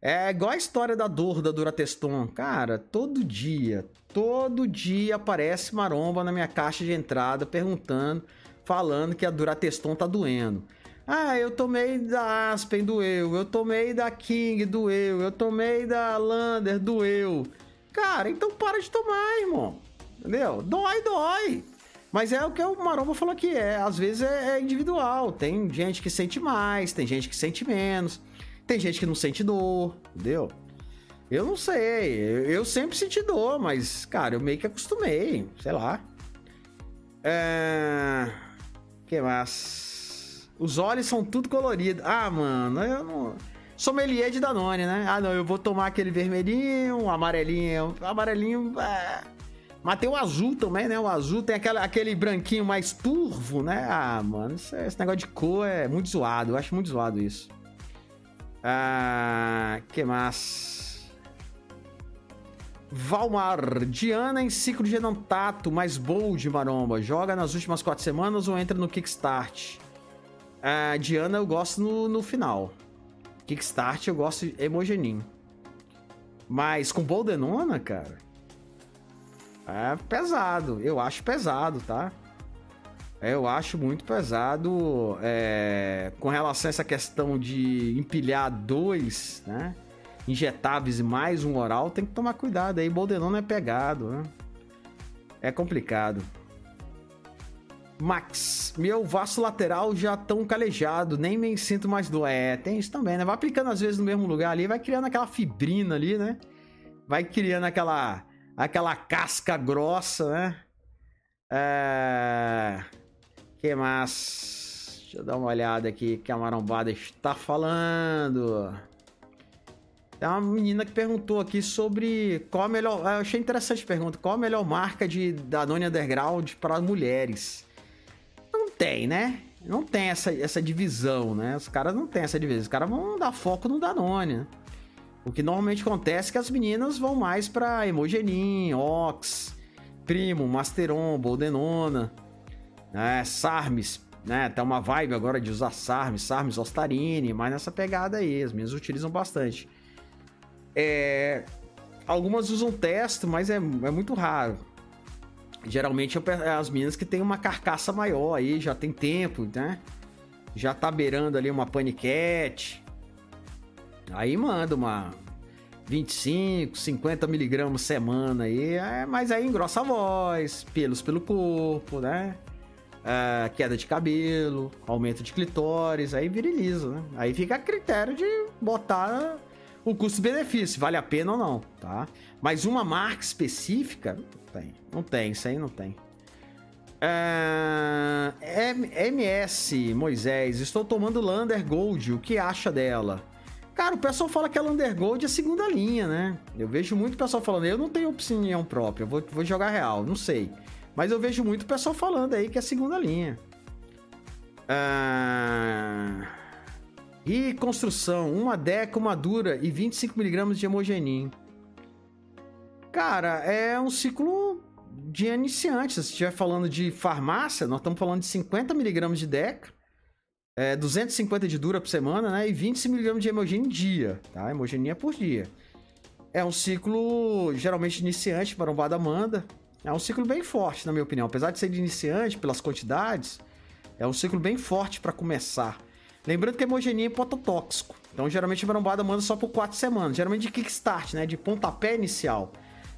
É igual a história da dor da Durateston. Cara, todo dia, todo dia aparece maromba na minha caixa de entrada perguntando, falando que a Durateston tá doendo. Ah, eu tomei da Aspen, doeu. Eu tomei da King, doeu. Eu tomei da Lander, doeu. Cara, então para de tomar, irmão. Entendeu? Dói, dói. Mas é o que o Maromba falou aqui, é, às vezes é, é, individual. Tem gente que sente mais, tem gente que sente menos, tem gente que não sente dor, entendeu? Eu não sei, eu, sempre senti dor, mas, cara, eu meio que acostumei, sei lá. É... que mais? Os olhos são tudo coloridos. Ah, mano, eu não. Sommelier de Danone, né? Ah, não, eu vou tomar aquele vermelhinho, amarelinho. Amarelinho. É... Mas tem o azul também, né? O azul tem aquela, aquele branquinho mais turvo, né? Ah, mano, esse, esse negócio de cor é muito zoado. Eu acho muito zoado isso. Ah, que mais? Valmar, Diana em ciclo de Enantato, mais bold, maromba. Joga nas últimas quatro semanas ou entra no Kickstart? Ah, Diana eu gosto no, no final. Kickstart eu gosto de Emogenin. Mas com Boldenona, cara, é pesado. Eu acho pesado, tá? Eu acho muito pesado é, com relação a essa questão de empilhar dois, né? Injetáveis e mais um oral, tem que tomar cuidado aí. Boldenona é pegado, né? É complicado. Max, meu vaso lateral já tão calejado, nem me sinto mais dor. É, tem isso também, né? Vai aplicando às vezes no mesmo lugar ali, vai criando aquela fibrina ali, né? Vai criando aquela aquela casca grossa, né? É... Que mais? Deixa eu dar uma olhada aqui que a marombada está falando. Tem uma menina que perguntou aqui sobre qual a melhor. Eu achei interessante a pergunta. Qual a melhor marca de Danone Underground para mulheres? Não tem, né? Não tem essa, essa divisão, né? Os caras não tem essa divisão. Os caras vão dar foco no Danone, né? O que normalmente acontece é que as meninas vão mais para Emogenin, Ox, Primo, Masteron, Boldenona, né? Sarmes, né? Tá uma vibe agora de usar Sarmes, Sarmes, Ostarine, mas nessa pegada aí, as meninas utilizam bastante. É... Algumas usam testo, mas é, é muito raro. Geralmente é as meninas que têm uma carcaça maior aí, já tem tempo, né? Já tá beirando ali uma paniquete, Aí manda uma 25, 50 miligramas semana aí, é, mas aí engrossa a voz, pelos pelo corpo, né? É, queda de cabelo, aumento de clitóris, aí viriliza, né? Aí fica a critério de botar o custo-benefício, vale a pena ou não, tá? Mas uma marca específica, não tem, não tem, isso aí não tem. É, MS Moisés, estou tomando Lander Gold, o que acha dela? Cara, o pessoal fala que a Undergold é segunda linha, né? Eu vejo muito pessoal falando, eu não tenho opinião própria, vou, vou jogar real, não sei. Mas eu vejo muito pessoal falando aí que é segunda linha. Ah... E construção, uma deca, uma dura e 25mg de hemogenin. Cara, é um ciclo de iniciante. Se estiver falando de farmácia, nós estamos falando de 50mg de deca é, 250 de dura por semana, né? E 20mg de hemogênio dia, tá? Hemogenia por dia. É um ciclo geralmente iniciante para um Bada Manda. É um ciclo bem forte, na minha opinião. Apesar de ser de iniciante, pelas quantidades, é um ciclo bem forte para começar. Lembrando que a hemogenia é hipototóxico. Então, geralmente, a marombada manda só por 4 semanas. Geralmente de kickstart, né? De pontapé inicial.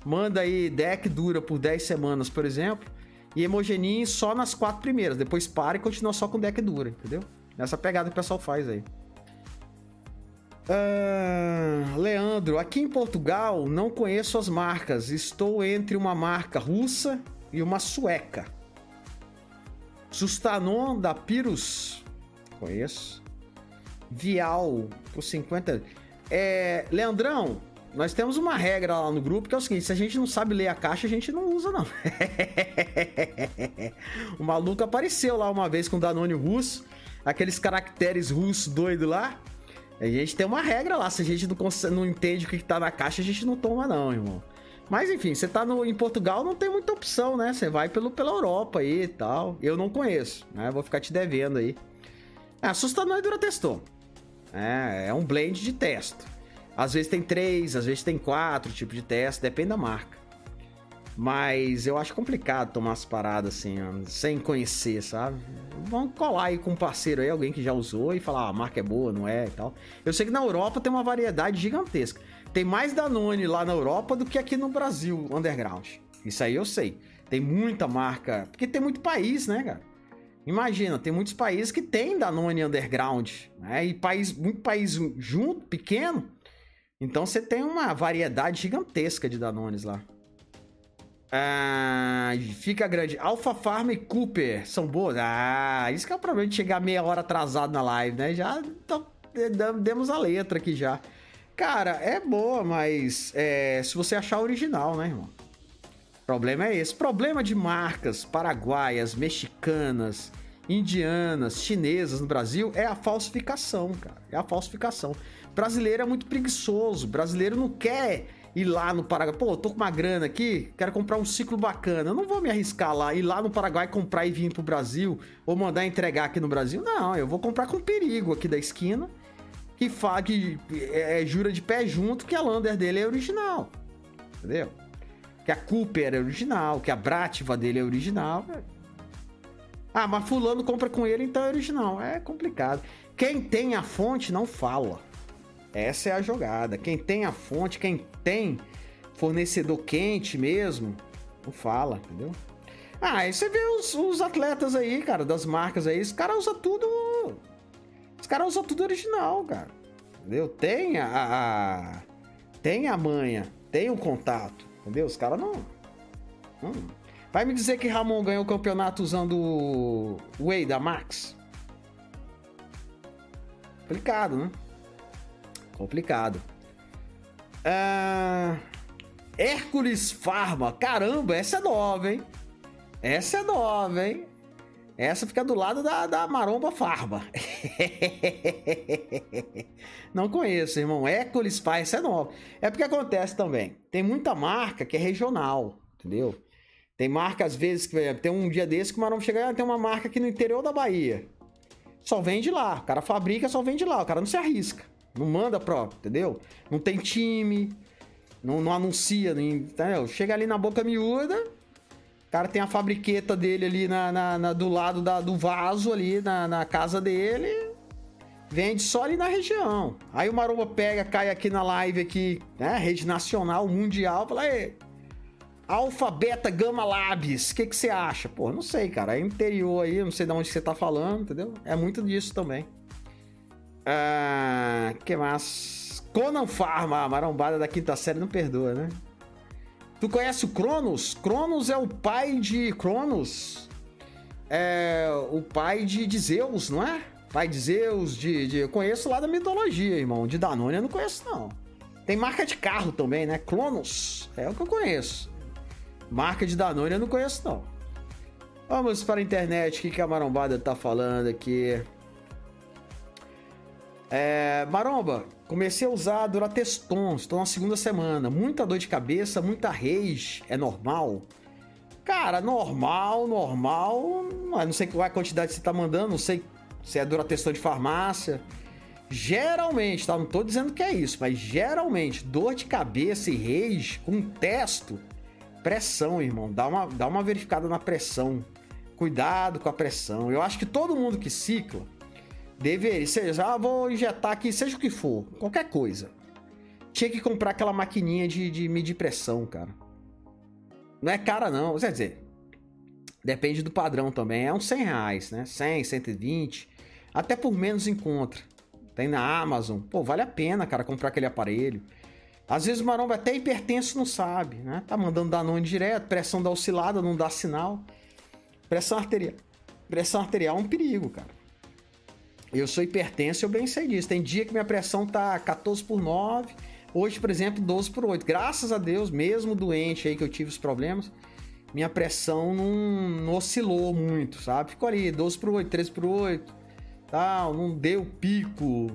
Manda aí deck dura por 10 semanas, por exemplo. E hemogenia só nas 4 primeiras. Depois para e continua só com deck dura, entendeu? Nessa pegada que o pessoal faz aí. Uh, Leandro, aqui em Portugal não conheço as marcas. Estou entre uma marca russa e uma sueca. Sustanon da Pirus. Conheço. Vial por 50. É, Leandrão, nós temos uma regra lá no grupo que é o seguinte: se a gente não sabe ler a caixa, a gente não usa, não. o maluco apareceu lá uma vez com o Danone russo aqueles caracteres russos doido lá. A gente tem uma regra lá. Se a gente não, não entende o que, tá na caixa, a gente não toma, não, irmão. Mas enfim, você tá no, em Portugal, não tem muita opção, né? Você vai pelo, pela Europa aí e tal. Eu não conheço, né? Vou ficar te devendo aí. É, assustador testou. É, é um blend de testo. Às vezes tem três, às vezes tem quatro tipos de teste, depende da marca. Mas eu acho complicado tomar as paradas assim, sem conhecer, sabe? Vamos colar aí com um parceiro aí, alguém que já usou e falar, ah, a marca é boa, não é e tal. Eu sei que na Europa tem uma variedade gigantesca. Tem mais Danone lá na Europa do que aqui no Brasil, underground. Isso aí eu sei. Tem muita marca, porque tem muito país, né, cara? Imagina, tem muitos países que tem Danone underground, né? E país, muito país junto, pequeno. Então você tem uma variedade gigantesca de Danones lá. Ah, fica grande. Alpha Farm e Cooper são boas. Ah, isso que é o problema de chegar meia hora atrasado na live, né? Já então, demos a letra aqui já. Cara, é boa, mas é, se você achar original, né, irmão? Problema é esse. Problema de marcas paraguaias, mexicanas, indianas, chinesas no Brasil é a falsificação, cara. É a falsificação. brasileiro é muito preguiçoso. brasileiro não quer ir lá no Paraguai. Pô, tô com uma grana aqui, quero comprar um ciclo bacana. Eu não vou me arriscar lá, ir lá no Paraguai comprar e vir pro Brasil, ou mandar entregar aqui no Brasil. Não, eu vou comprar com perigo aqui da esquina, que fala que é, é, jura de pé junto que a Lander dele é original. Entendeu? Que a Cooper é original, que a Brativa dele é original. Ah, mas fulano compra com ele, então é original. É complicado. Quem tem a fonte não fala. Essa é a jogada. Quem tem a fonte, quem tem fornecedor quente mesmo, não fala, entendeu? Ah, aí você vê os, os atletas aí, cara, das marcas aí, os caras usam tudo. Os caras usam tudo original, cara. Entendeu? Tem a, a. tem a manha, tem o contato, entendeu? Os caras não. Vai me dizer que Ramon ganhou o campeonato usando o Whey da Max? Complicado, né? Complicado. Ah, Hércules Farma. Caramba, essa é nova, hein? Essa é nova, hein? Essa fica do lado da, da Maromba Farma. Não conheço, irmão. Hércules Farma, essa é nova. É porque acontece também. Tem muita marca que é regional, entendeu? Tem marca, às vezes, que tem um dia desse que o Maromba chega e ah, tem uma marca aqui no interior da Bahia. Só vende lá. O cara fabrica, só vende lá. O cara não se arrisca. Não manda próprio, entendeu? Não tem time, não, não anuncia, entendeu? Chega ali na boca miúda, o cara tem a fabriqueta dele ali na, na, na do lado da, do vaso ali na, na casa dele, vende só ali na região. Aí o Maromba pega, cai aqui na live aqui, né? Rede nacional, mundial, fala, aí, Alfa, Beta, Gama Labs, o que, que você acha? Pô, não sei, cara. É interior aí, não sei de onde você tá falando, entendeu? É muito disso também. Ah, que mais? Conan Farma, a marombada da quinta série não perdoa, né? Tu conhece o Cronos? Cronos é o pai de Cronos. É o pai de, de Zeus, não é? Pai de Zeus, de, de, Eu conheço lá da mitologia, irmão. De Danone eu não conheço, não. Tem marca de carro também, né? Cronos. É o que eu conheço. Marca de Danone eu não conheço, não. Vamos para a internet. O que, que a marombada tá falando aqui? É, Maromba, comecei a usar Durateston, estou na segunda semana. Muita dor de cabeça, muita rage, é normal? Cara, normal, normal. Não sei qual é a quantidade que você está mandando, não sei se é Durateston de farmácia. Geralmente, tá? Não estou dizendo que é isso, mas geralmente, dor de cabeça e rage com testo, pressão, irmão. Dá uma, dá uma verificada na pressão. Cuidado com a pressão. Eu acho que todo mundo que cicla Deveria, seja, ah, vou injetar aqui, seja o que for, qualquer coisa. Tinha que comprar aquela maquininha de, de medir pressão, cara. Não é cara, não. Quer dizer, depende do padrão também. É uns 100 reais, né? 100, 120. Até por menos encontra. Tem na Amazon. Pô, vale a pena, cara, comprar aquele aparelho. Às vezes o maromba até hipertenso não sabe, né? Tá mandando Danone direto, pressão dá oscilada, não dá sinal. Pressão arterial. Pressão arterial é um perigo, cara. Eu sou hipertenso, eu bem sei disso. Tem dia que minha pressão tá 14 por 9, hoje, por exemplo, 12 por 8. Graças a Deus, mesmo doente aí que eu tive os problemas, minha pressão não, não oscilou muito, sabe? Ficou ali 12 por 8, 13 por 8, tal, não deu pico.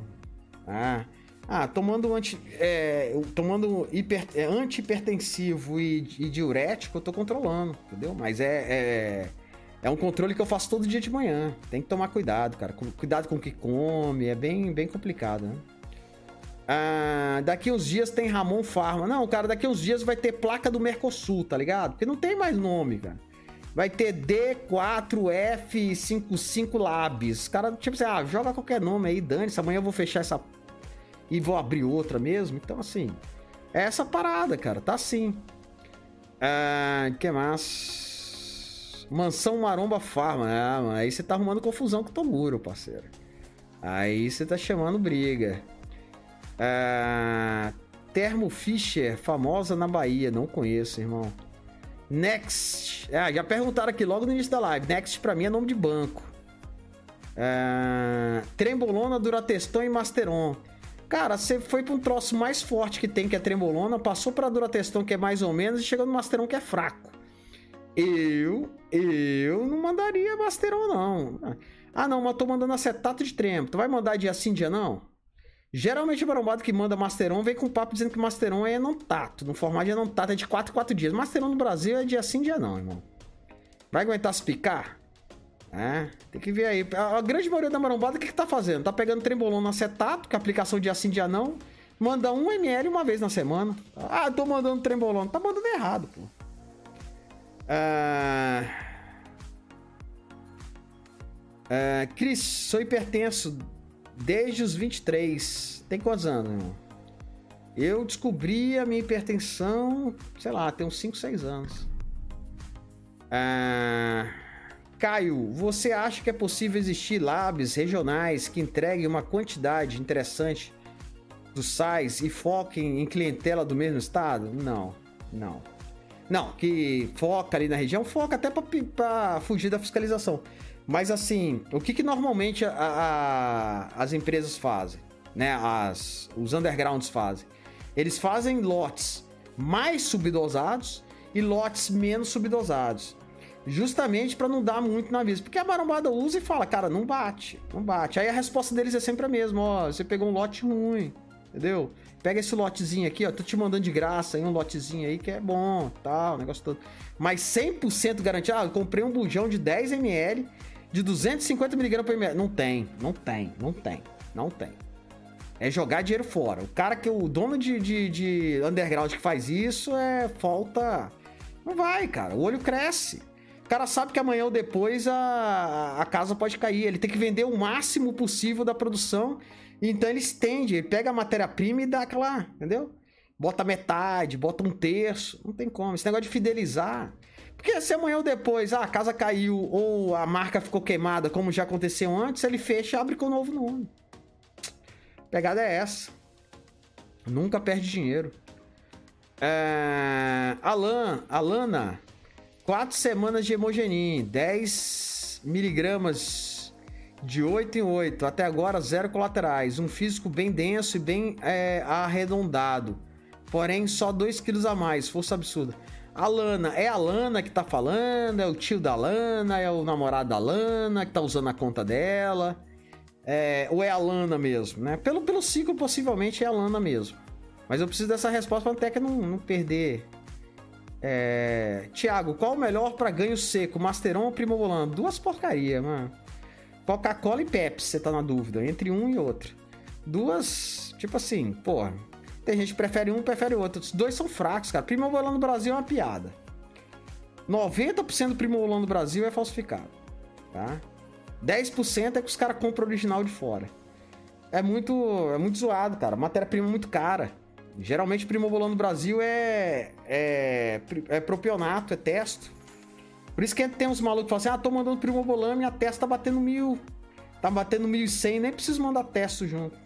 Ah, ah tomando, anti, é, tomando hiper, é, antihipertensivo e, e diurético, eu tô controlando, entendeu? Mas é, é é um controle que eu faço todo dia de manhã. Tem que tomar cuidado, cara. Cuidado com o que come. É bem, bem complicado, né? Ah, daqui uns dias tem Ramon Farma. Não, cara, daqui uns dias vai ter placa do Mercosul, tá ligado? Porque não tem mais nome, cara. Vai ter D4F55 Labs. Cara, tipo assim, ah, joga qualquer nome aí, dane-se. Amanhã eu vou fechar essa. E vou abrir outra mesmo. Então, assim. É essa parada, cara. Tá assim. Ah, que mais? Mansão Maromba Farma. Ah, aí você tá arrumando confusão com o Toguro, parceiro. Aí você tá chamando briga. Ah, Termo Fischer, famosa na Bahia. Não conheço, irmão. Next. Ah, já perguntaram aqui logo no início da live. Next pra mim é nome de banco. É... Trembolona, Durateston e Masteron. Cara, você foi pra um troço mais forte que tem, que é Trembolona, passou pra Durateston, que é mais ou menos, e chegou no Masteron, que é fraco. Eu, eu não mandaria Masteron, não. Ah, não, mas tô mandando acetato de tremo. Tu vai mandar dia sim, dia não? Geralmente o marombado que manda Masteron vem com papo dizendo que Masteron é não tato. No formato de não tato é de 4 4 dias. Masteron no Brasil é dia sim, dia não, irmão. Vai aguentar se picar? É, tem que ver aí. A, grande maioria da marombada, o que, que tá fazendo? Tá pegando trembolon no acetato, que é aplicação dia sim, dia não. Manda 1 ml uma vez na semana. Ah, tô mandando trembolon. Tá mandando errado, pô. Ah... Uh, Cris, sou hipertenso desde os 23. Tem quantos anos, irmão? Eu descobri a minha hipertensão, sei lá, tem uns 5, 6 anos. Uh, Caio, você acha que é possível existir labs regionais que entreguem uma quantidade interessante dos sais e foquem em clientela do mesmo estado? Não, não. Não, que foca ali na região, foca até para fugir da fiscalização. Mas assim, o que, que normalmente a, a, as empresas fazem, né? As, os undergrounds fazem. Eles fazem lotes mais subdosados e lotes menos subdosados. Justamente para não dar muito na vista. Porque a marombada usa e fala, cara, não bate, não bate. Aí a resposta deles é sempre a mesma, ó, você pegou um lote ruim, entendeu? Pega esse lotezinho aqui, ó, tô te mandando de graça aí um lotezinho aí que é bom, tal, o negócio todo. Mas 100% garantido, ah, eu comprei um bujão de 10 ml de 250 mg por ml. Não tem, não tem, não tem, não tem. É jogar dinheiro fora. O cara que o dono de, de, de underground que faz isso é falta. Não vai, cara. O olho cresce. O cara sabe que amanhã ou depois a, a casa pode cair. Ele tem que vender o máximo possível da produção. Então ele estende, ele pega a matéria-prima e dá aquela. Entendeu? Bota metade, bota um terço. Não tem como. Esse negócio de fidelizar. Porque se amanhã ou depois ah, a casa caiu ou a marca ficou queimada, como já aconteceu antes, ele fecha e abre com um novo nome. A pegada é essa. Nunca perde dinheiro. É... Alan, Alana, quatro semanas de hemogenin, 10 miligramas de 8 em 8, até agora zero colaterais, um físico bem denso e bem é, arredondado, porém só 2 quilos a mais, força absurda. A Lana, é a Lana que tá falando? É o tio da Lana? É o namorado da Lana que tá usando a conta dela? É, ou é a Lana mesmo, né? Pelo, pelo ciclo, possivelmente é a Lana mesmo. Mas eu preciso dessa resposta pra até que não, não perder. É... Tiago, qual o melhor para ganho seco? Masteron ou Primovolano? Duas porcaria, mano. Coca-Cola e Pepsi, você tá na dúvida. Entre um e outro. Duas, tipo assim, porra. Tem gente que prefere um, prefere outro. Os dois são fracos, cara. Primo volando no Brasil é uma piada. 90% do primo volando no Brasil é falsificado, tá? 10% é que os caras compram original de fora. É muito, é muito zoado, cara. Matéria-prima muito cara. Geralmente, primo volando no Brasil é, é, é propionato, é testo. Por isso que tem uns malucos que falam assim: ah, tô mandando primo volando e a testa tá batendo mil. Tá batendo 1.100, nem preciso mandar testo junto.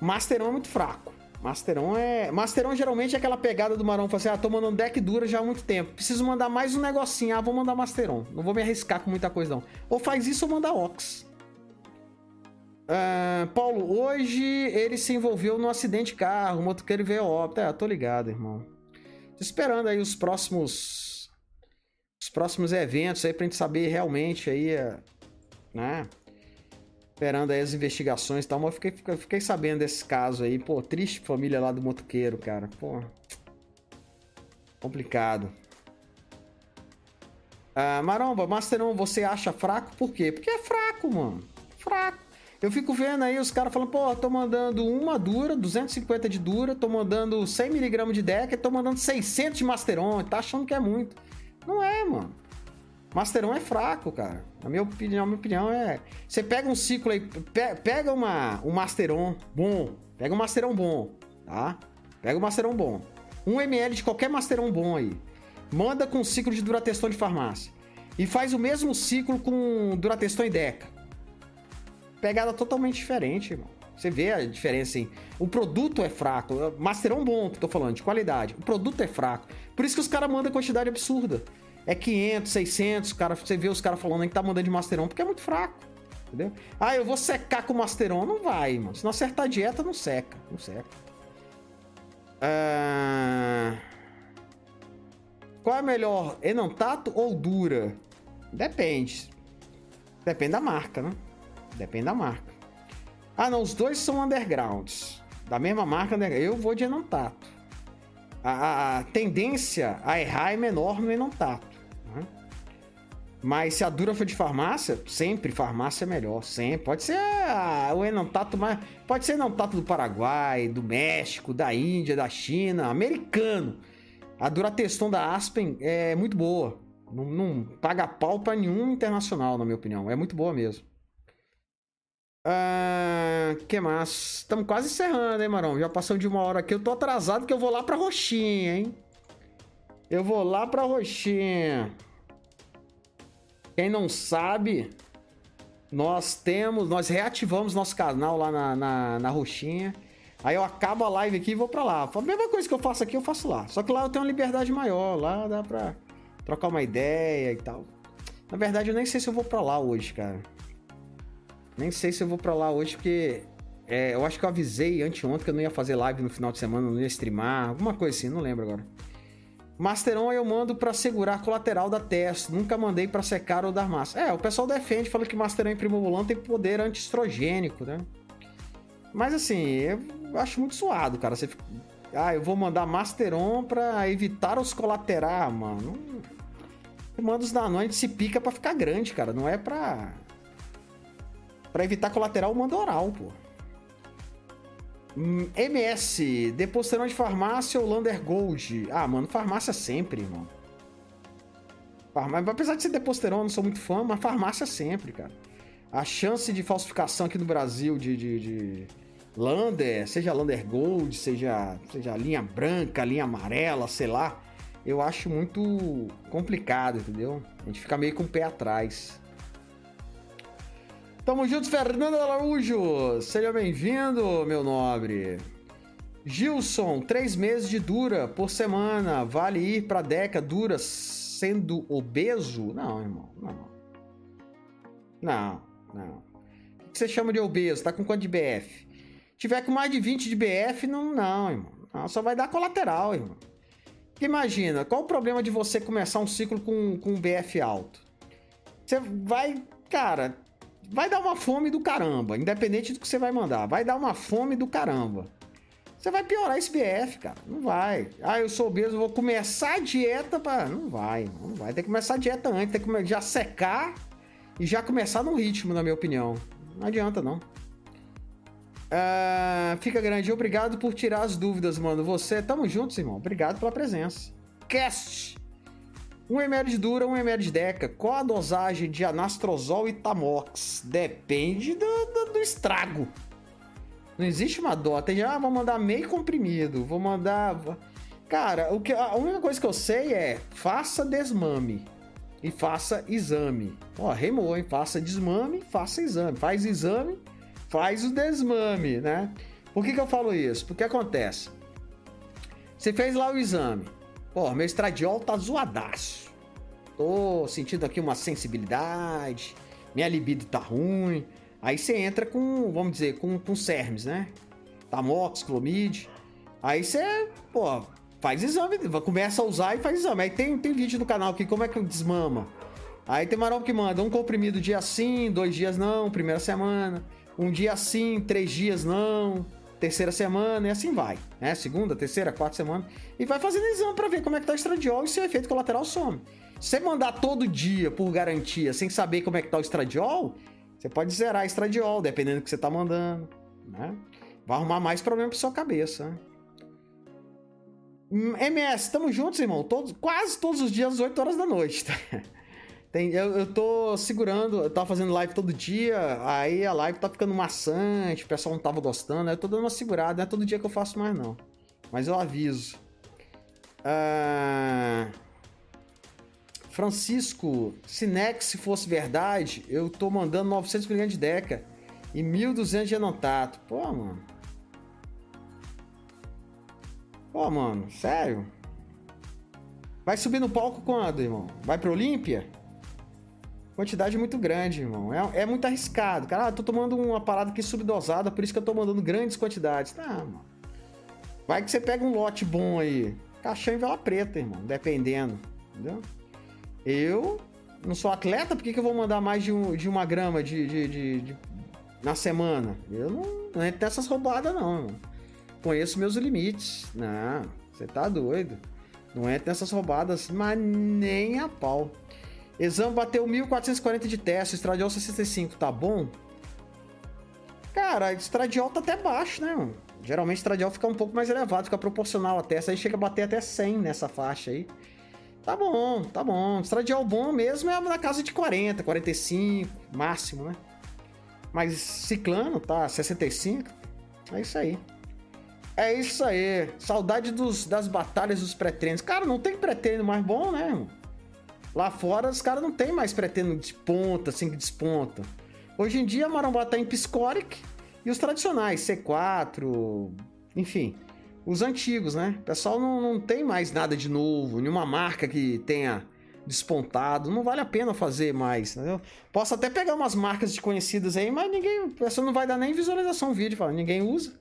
Masteron é muito fraco. Masteron é. Masteron geralmente é aquela pegada do Marão, assim, ah, tô mandando deck dura já há muito tempo. Preciso mandar mais um negocinho. Ah, vou mandar Masteron. Não vou me arriscar com muita coisa, não. Ou faz isso ou manda Ox. Uh, Paulo, hoje ele se envolveu num acidente de carro, o motoqueiro veio óbito. É, tô ligado, irmão. Tô esperando aí os próximos. Os próximos eventos aí pra gente saber realmente aí. Né? esperando aí as investigações e tal, mas eu fiquei, fiquei sabendo desse caso aí. Pô, triste família lá do motoqueiro, cara. Pô. Complicado. Ah, Maromba, Masteron, você acha fraco? Por quê? Porque é fraco, mano. Fraco. Eu fico vendo aí os caras falando, pô, tô mandando uma dura, 250 de dura, tô mandando 100mg de deck, tô mandando 600 de Masteron, tá achando que é muito. Não é, mano. Masteron é fraco, cara. Na minha opinião, minha opinião é. Você pega um ciclo aí, pe pega uma, um Masteron bom. Pega um Masteron bom, tá? Pega um Masteron bom. Um ml de qualquer Masteron bom aí. Manda com ciclo de Durateston de farmácia. E faz o mesmo ciclo com Durateston e Deca. Pegada totalmente diferente, irmão. Você vê a diferença em. O produto é fraco. Masteron bom, que tô falando, de qualidade. O produto é fraco. Por isso que os caras mandam quantidade absurda. É 500, 600, cara, você vê os caras falando que tá mandando de Masteron porque é muito fraco. Entendeu? Ah, eu vou secar com o Masteron. Não vai, mano. Se não acertar a dieta, não seca. Não seca. Ah... Qual é melhor, Enantato ou Dura? Depende. Depende da marca, né? Depende da marca. Ah, não, os dois são undergrounds. Da mesma marca, né? eu vou de Enantato. A, a, tendência a errar é menor no Enantato. Né? Mas se a Dura for de farmácia, sempre farmácia é melhor. Sempre. Pode ser a, o Enantato mais. Pode ser Enantato do Paraguai, do México, da Índia, da China, americano. A Durateston da Aspen é muito boa. Não, não paga pau pra nenhum internacional, na minha opinião. É muito boa mesmo. Ah, que mais? Estamos quase encerrando, hein, Marão? Já passamos de uma hora aqui. Eu tô atrasado que eu vou lá pra Roxinha, hein? Eu vou lá pra Roxinha. Quem não sabe, nós temos, nós reativamos nosso canal lá na, na, na Roxinha. Aí eu acabo a live aqui e vou pra lá. A mesma coisa que eu faço aqui, eu faço lá. Só que lá eu tenho uma liberdade maior. Lá dá pra trocar uma ideia e tal. Na verdade, eu nem sei se eu vou pra lá hoje, cara. Nem sei se eu vou pra lá hoje, porque é, eu acho que eu avisei anteontem que eu não ia fazer live no final de semana, não ia streamar, alguma coisa assim, não lembro agora. Masteron eu mando para segurar colateral da testa, nunca mandei para secar ou dar massa. É, o pessoal defende, fala que Masteron imprimobulan tem poder antiestrogênico, né? Mas assim, eu acho muito suado, cara. Você fica... Ah, eu vou mandar Masteron pra evitar os colaterais, mano. Eu mando os Danone se pica pra ficar grande, cara. Não é pra. Pra evitar colateral, manda oral, pô. MS, hum, deposterão de farmácia ou Lander Gold? Ah, mano, farmácia sempre, irmão. Apesar de ser deposterão, eu não sou muito fã, mas farmácia sempre, cara. A chance de falsificação aqui no Brasil de, de, de Lander, seja Lander Gold, seja, seja linha branca, linha amarela, sei lá, eu acho muito complicado, entendeu? A gente fica meio com o pé atrás. Tamo juntos, Fernando Araújo! Seja bem-vindo, meu nobre! Gilson, três meses de dura por semana. Vale ir pra Deca dura sendo obeso? Não, irmão, não. Não, não. O que você chama de obeso? Tá com quanto de BF? Tiver com mais de 20 de BF, não, não, irmão. Não, só vai dar colateral, irmão. Imagina, qual o problema de você começar um ciclo com, com BF alto? Você vai, cara, vai dar uma fome do caramba, independente do que você vai mandar. Vai dar uma fome do caramba. Você vai piorar esse BF, cara. Não vai. Ah, eu sou obeso, vou começar a dieta para Não vai, não vai. Tem que começar a dieta antes, tem que já secar e já começar no ritmo, na minha opinião. Não adianta, não. Uh, fica grande. Obrigado por tirar as dúvidas, mano. Você, tamo juntos, irmão. Obrigado pela presença. Cast. 1 ml de dura, 1 ml de deca. Qual a dosagem de anastrozol e tamox? Depende do, do, do estrago. Não existe uma dose. Tem, ah, vou mandar meio comprimido, vou mandar... Cara, o que, a única coisa que eu sei é faça desmame e faça exame. Ó, remou, hein? Faça desmame, faça exame. Faz exame, faz o desmame, né? Por que, que eu falo isso? Porque acontece. Você fez lá o exame. Pô, meu estradiol tá zoadaço. Tô sentindo aqui uma sensibilidade, minha libido tá ruim. Aí você entra com, vamos dizer, com, com CERMs, né? Tamox, Clomid. Aí você, pô, faz exame, começa a usar e faz exame. Aí tem, tem vídeo no canal aqui, como é que desmama. Aí tem maromba que manda um comprimido dia sim, dois dias não, primeira semana. Um dia sim, três dias não terceira semana e assim vai, né? Segunda, terceira, quarta semana e vai fazendo exame para ver como é que tá o estradiol e se o efeito colateral some. Se você mandar todo dia por garantia, sem saber como é que tá o estradiol, você pode zerar estradiol, dependendo do que você tá mandando, né? Vai arrumar mais problema pra sua cabeça, né? MS, estamos juntos, irmão. Todos, quase todos os dias, às 8 horas da noite. Tá? Tem, eu, eu tô segurando, eu tava fazendo live todo dia, aí a live tá ficando maçante, o pessoal não tava gostando, aí eu tô dando uma segurada, não é todo dia que eu faço mais não. Mas eu aviso. Uh... Francisco, se Nex fosse verdade, eu tô mandando 900 mg de Deca. E 1.200 de Enotato. Pô, mano. Pô, mano, sério? Vai subir no palco quando, irmão? Vai pro Olímpia? Quantidade muito grande, irmão. É, é muito arriscado. Cara, tô tomando uma parada aqui subdosada, por isso que eu tô mandando grandes quantidades. Tá, mano. Vai que você pega um lote bom aí. Caixão em vela preta, irmão. Dependendo. Entendeu? Eu não sou atleta, por que, que eu vou mandar mais de, um, de uma grama de, de, de, de na semana? Eu não, não entro nessas roubadas, não. Irmão. Conheço meus limites. Não, você tá doido. Não entra nessas roubadas, mas nem a pau. Exame bateu 1440 de teste, estradiol 65, tá bom? Cara, estradiol tá até baixo, né? Mano? Geralmente estradiol fica um pouco mais elevado, fica proporcional a teste, aí chega a bater até 100 nessa faixa aí. Tá bom, tá bom. Estradiol bom mesmo é na casa de 40, 45, máximo, né? Mas ciclano tá 65. É isso aí. É isso aí. Saudade dos, das batalhas dos pré-treinos. Cara, não tem pré-treino mais bom, né, irmão? Lá fora os caras não tem mais pré-treino de ponta, assim que desponta. Hoje em dia a Marambá tá em Piscoric e os tradicionais, C4, enfim, os antigos, né? O pessoal não, não tem mais nada de novo, nenhuma marca que tenha despontado, não vale a pena fazer mais, entendeu? Posso até pegar umas marcas desconhecidas aí, mas ninguém, pessoal não vai dar nem visualização vídeo, fala, ninguém usa.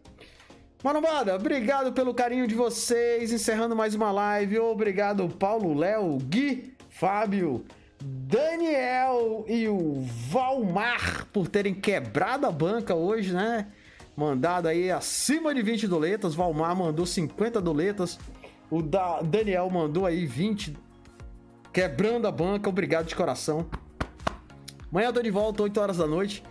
Marombada, obrigado pelo carinho de vocês. Encerrando mais uma live. Obrigado, Paulo, Léo, Gui, Fábio, Daniel e o Valmar por terem quebrado a banca hoje, né? Mandado aí acima de 20 doletas. Valmar mandou 50 doletas. O da Daniel mandou aí 20. Quebrando a banca. Obrigado de coração. Amanhã eu tô de volta, 8 horas da noite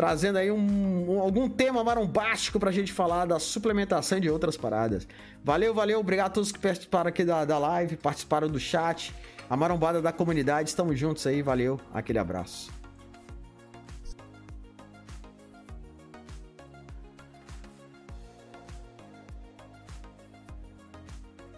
trazendo aí um, um, algum tema marombástico pra gente falar da suplementação e de outras paradas. Valeu, valeu, obrigado a todos que participaram aqui da, da live, participaram do chat, a marombada da comunidade, estamos juntos aí, valeu, aquele abraço.